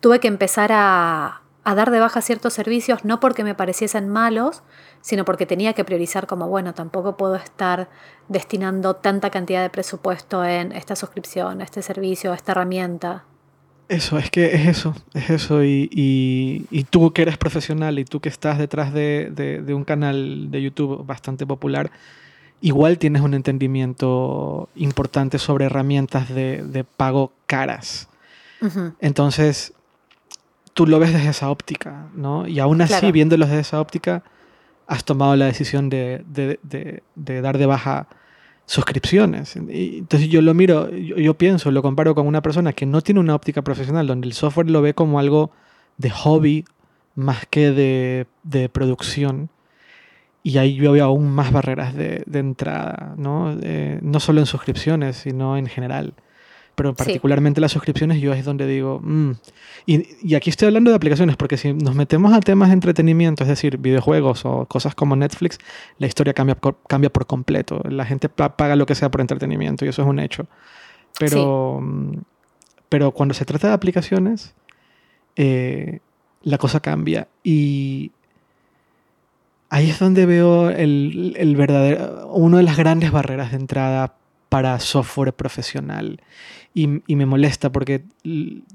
tuve que empezar a, a dar de baja ciertos servicios no porque me pareciesen malos, sino porque tenía que priorizar como, bueno, tampoco puedo estar destinando tanta cantidad de presupuesto en esta suscripción, este servicio, esta herramienta. Eso, es que es eso, es eso. Y, y, tú que eres profesional y tú que estás detrás de, de, un canal de YouTube bastante popular, igual tienes un entendimiento importante sobre herramientas de, pago caras. Entonces, tú lo ves desde esa óptica, ¿no? Y aún así, viéndolo desde esa óptica, has tomado la decisión de, dar de baja suscripciones. Y entonces yo lo miro, yo, pienso, lo comparo con una persona que no tiene una óptica profesional, donde el software lo ve como algo de hobby más que de, de producción y ahí yo veo aún más barreras de, entrada, ¿no? no solo en suscripciones, sino en general. Pero particularmente las suscripciones yo es donde digo, mm". y, aquí estoy hablando de aplicaciones, porque si nos metemos a temas de entretenimiento, es decir, videojuegos o cosas como Netflix, la historia cambia, cambia por completo. La gente paga lo que sea por entretenimiento y eso es un hecho. Pero, mm, pero cuando se trata de aplicaciones, eh, la cosa cambia. Y ahí es donde veo el, verdadero, una de las grandes barreras de entrada para software profesional. Y, me molesta porque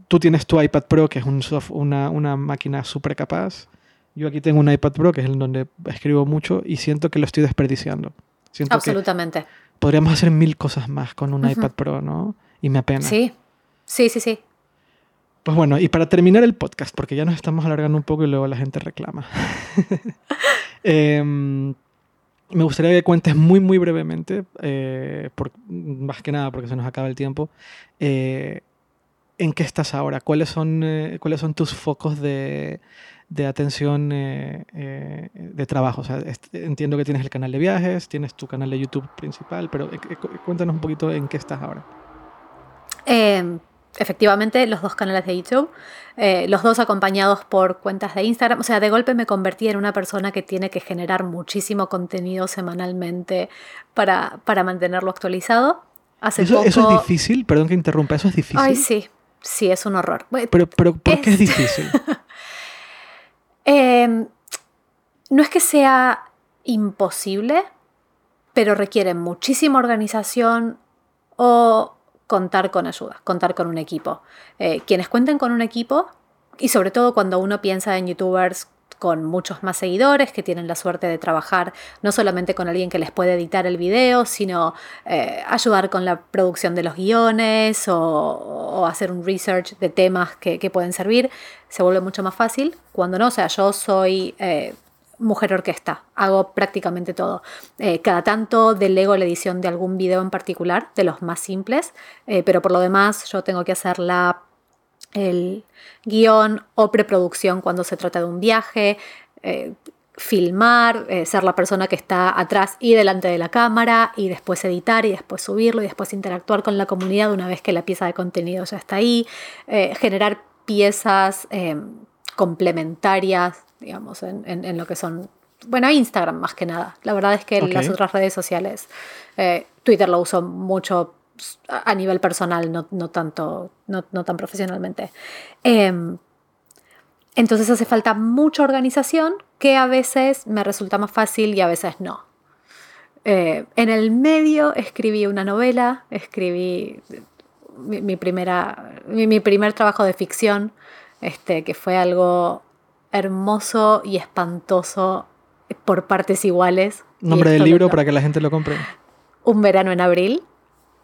tú tienes tu iPad Pro, que es un una, máquina súper capaz. Yo aquí tengo un iPad Pro, que es el donde escribo mucho, y siento que lo estoy desperdiciando. Absolutamente. podríamos hacer mil cosas más con un iPad Pro, ¿no? Y me apena. Sí, sí, sí, sí. Pues bueno, y para terminar el podcast, porque ya nos estamos alargando un poco y luego la gente reclama. Em, me gustaría que cuentes muy, muy brevemente, eh, más que nada porque se nos acaba el tiempo, eh, en qué estás ahora, cuáles son, eh, cuáles son tus focos de, de atención de trabajo. O sea, entiendo que tienes el canal de viajes, tienes tu canal de YouTube principal, pero cuéntanos un poquito en qué estás ahora. Efectivamente los dos canales de YouTube, eh, los dos acompañados por cuentas de Instagram. O sea, de golpe me convertí en una persona que tiene que generar muchísimo contenido semanalmente para, para mantenerlo actualizado. Hace eso, es difícil, perdón que interrumpa, eso es difícil. Ay, sí, sí, es un horror. Pero, pero ¿por qué es difícil? Em, no es que sea imposible, pero requiere muchísima organización o contar con ayuda, contar con un equipo. Eh, quienes cuenten con un equipo, y sobre todo cuando uno piensa en youtubers con muchos más seguidores que tienen la suerte de trabajar no solamente con alguien que les puede editar el video, sino eh, ayudar con la producción de los guiones o, hacer un research de temas que, pueden servir, se vuelve mucho más fácil. Cuando no, o sea, yo soy eh, mujer orquesta, hago prácticamente todo. Eh, cada tanto delego la edición de algún video en particular, de los más simples, eh, pero por lo demás yo tengo que hacer la, el guion o preproducción cuando se trata de un viaje, eh, filmar, ser la persona que está atrás y delante de la cámara y después editar y después subirlo y después interactuar con la comunidad una vez que la pieza de contenido ya está ahí, generar piezas complementarias digamos, en, lo que son, bueno, Instagram más que nada. La verdad es que las otras redes sociales, eh, Twitter lo uso mucho a nivel personal, no, tanto, no, tan profesionalmente. Em, entonces hace falta mucha organización que a veces me resulta más fácil y a veces no. Eh, en el medio escribí una novela, escribí mi, primera, mi, primer trabajo de ficción, este, que fue algo hermoso y espantoso por partes iguales. Nombre del libro para que la gente lo compre. Un verano en abril.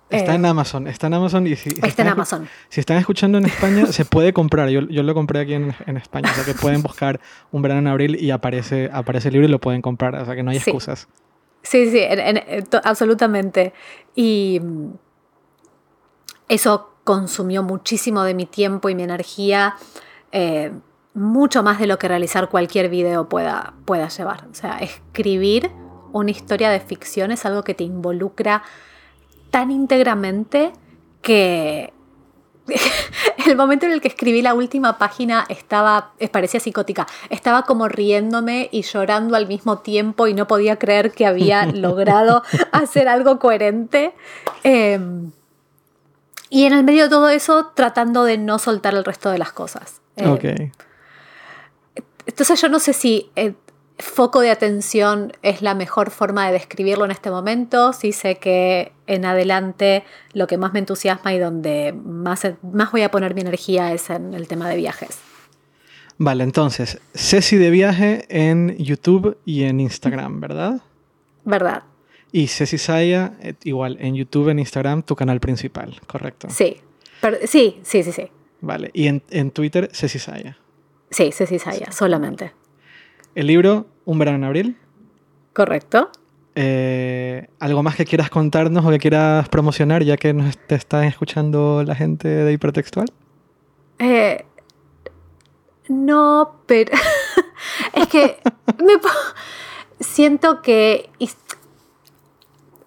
Está en eh, Amazon, está en Amazon y si, está en Amazon. Si están escuchando en España, se puede comprar. Yo, yo lo compré aquí en, en, España, o sea que pueden buscar un verano en abril y aparece, aparece el libro y lo pueden comprar, o sea que no hay excusas. Sí, sí, absolutamente. Y mm, eso consumió muchísimo de mi tiempo y mi energía, eh, mucho más de lo que realizar cualquier video pueda, pueda llevar. O sea, escribir una historia de ficción es algo que te involucra tan íntegramente que el momento en el que escribí la última página estaba, parecía psicótica, estaba como riéndome y llorando al mismo tiempo y no podía creer que había logrado hacer algo coherente. Em, y en el medio de todo eso, tratando de no soltar el resto de las cosas. Em, entonces yo no sé si eh, foco de atención es la mejor forma de describirlo en este momento. Sí sé que en adelante lo que más me entusiasma y donde más, más voy a poner mi energía es en el tema de viajes. Vale, entonces, Ceci de viaje en YouTube y en Instagram, ¿verdad? Verdad. Y Ceci Saya, eh, igual, en YouTube, en Instagram, tu canal principal, ¿correcto? Sí, sí, sí, sí, sí. Vale, y en, en Twitter, Ceci Saya. Sí, Ceci Saya, solamente. El libro, Un verano en abril. Correcto. Eh, ¿Algo más que quieras contarnos o que quieras promocionar ya que nos te está escuchando la gente de hipertextual? Eh, no, pero es que siento que es,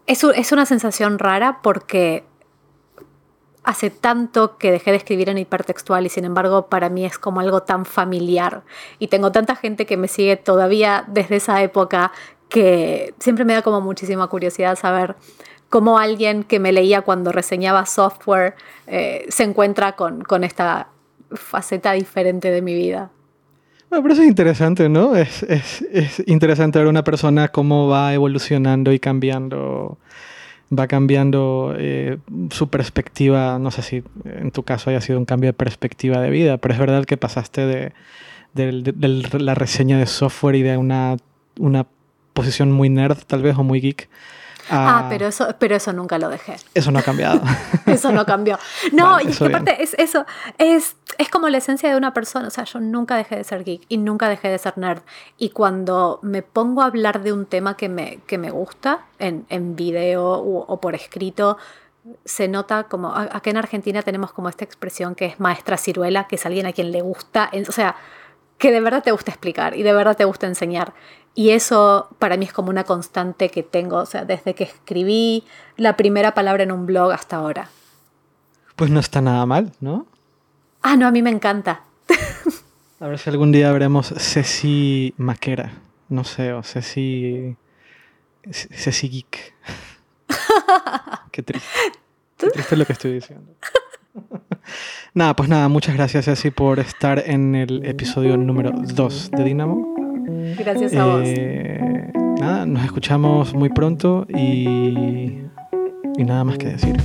es una sensación rara porque hace tanto que dejé de escribir en hipertextual y sin embargo para mí es como algo tan familiar y tengo tanta gente que me sigue todavía desde esa época que siempre me da como muchísima curiosidad saber cómo alguien que me leía cuando reseñaba software eh, se encuentra con, esta faceta diferente de mi vida. Bueno, pero eso es interesante, ¿no? Es, es, es interesante ver una persona cómo va evolucionando y cambiando va cambiando eh, su perspectiva, no sé si en tu caso haya sido un cambio de perspectiva de vida, pero es verdad que pasaste de, la reseña de software y de una, una posición muy nerd tal vez o muy geek Ah, pero eso, pero eso nunca lo dejé. Eso no ha cambiado. eso no cambió. No, y es que aparte es eso, es, es como la esencia de una persona. O sea, yo nunca dejé de ser geek y nunca dejé de ser nerd. Y cuando me pongo a hablar de un tema que me, que me gusta, en, en video o, por escrito, se nota como, acá en Argentina tenemos como esta expresión que es maestra ciruela, que es alguien a quien le gusta, o sea, que de verdad te gusta explicar y de verdad te gusta enseñar. Y eso para mí es como una constante que tengo, o sea, desde que escribí la primera palabra en un blog hasta ahora. Pues no está nada mal, ¿no? Ah, no, a mí me encanta. A ver si algún día veremos Ceci Maquera, no sé, o Ceci... Ceci Geek. Qué triste. Qué triste lo que estoy diciendo. nada, pues nada, muchas gracias Ceci por estar en el episodio número 2 de Dinamo. Gracias a vos. Eh, nada, nos escuchamos muy pronto y, y nada más que decir.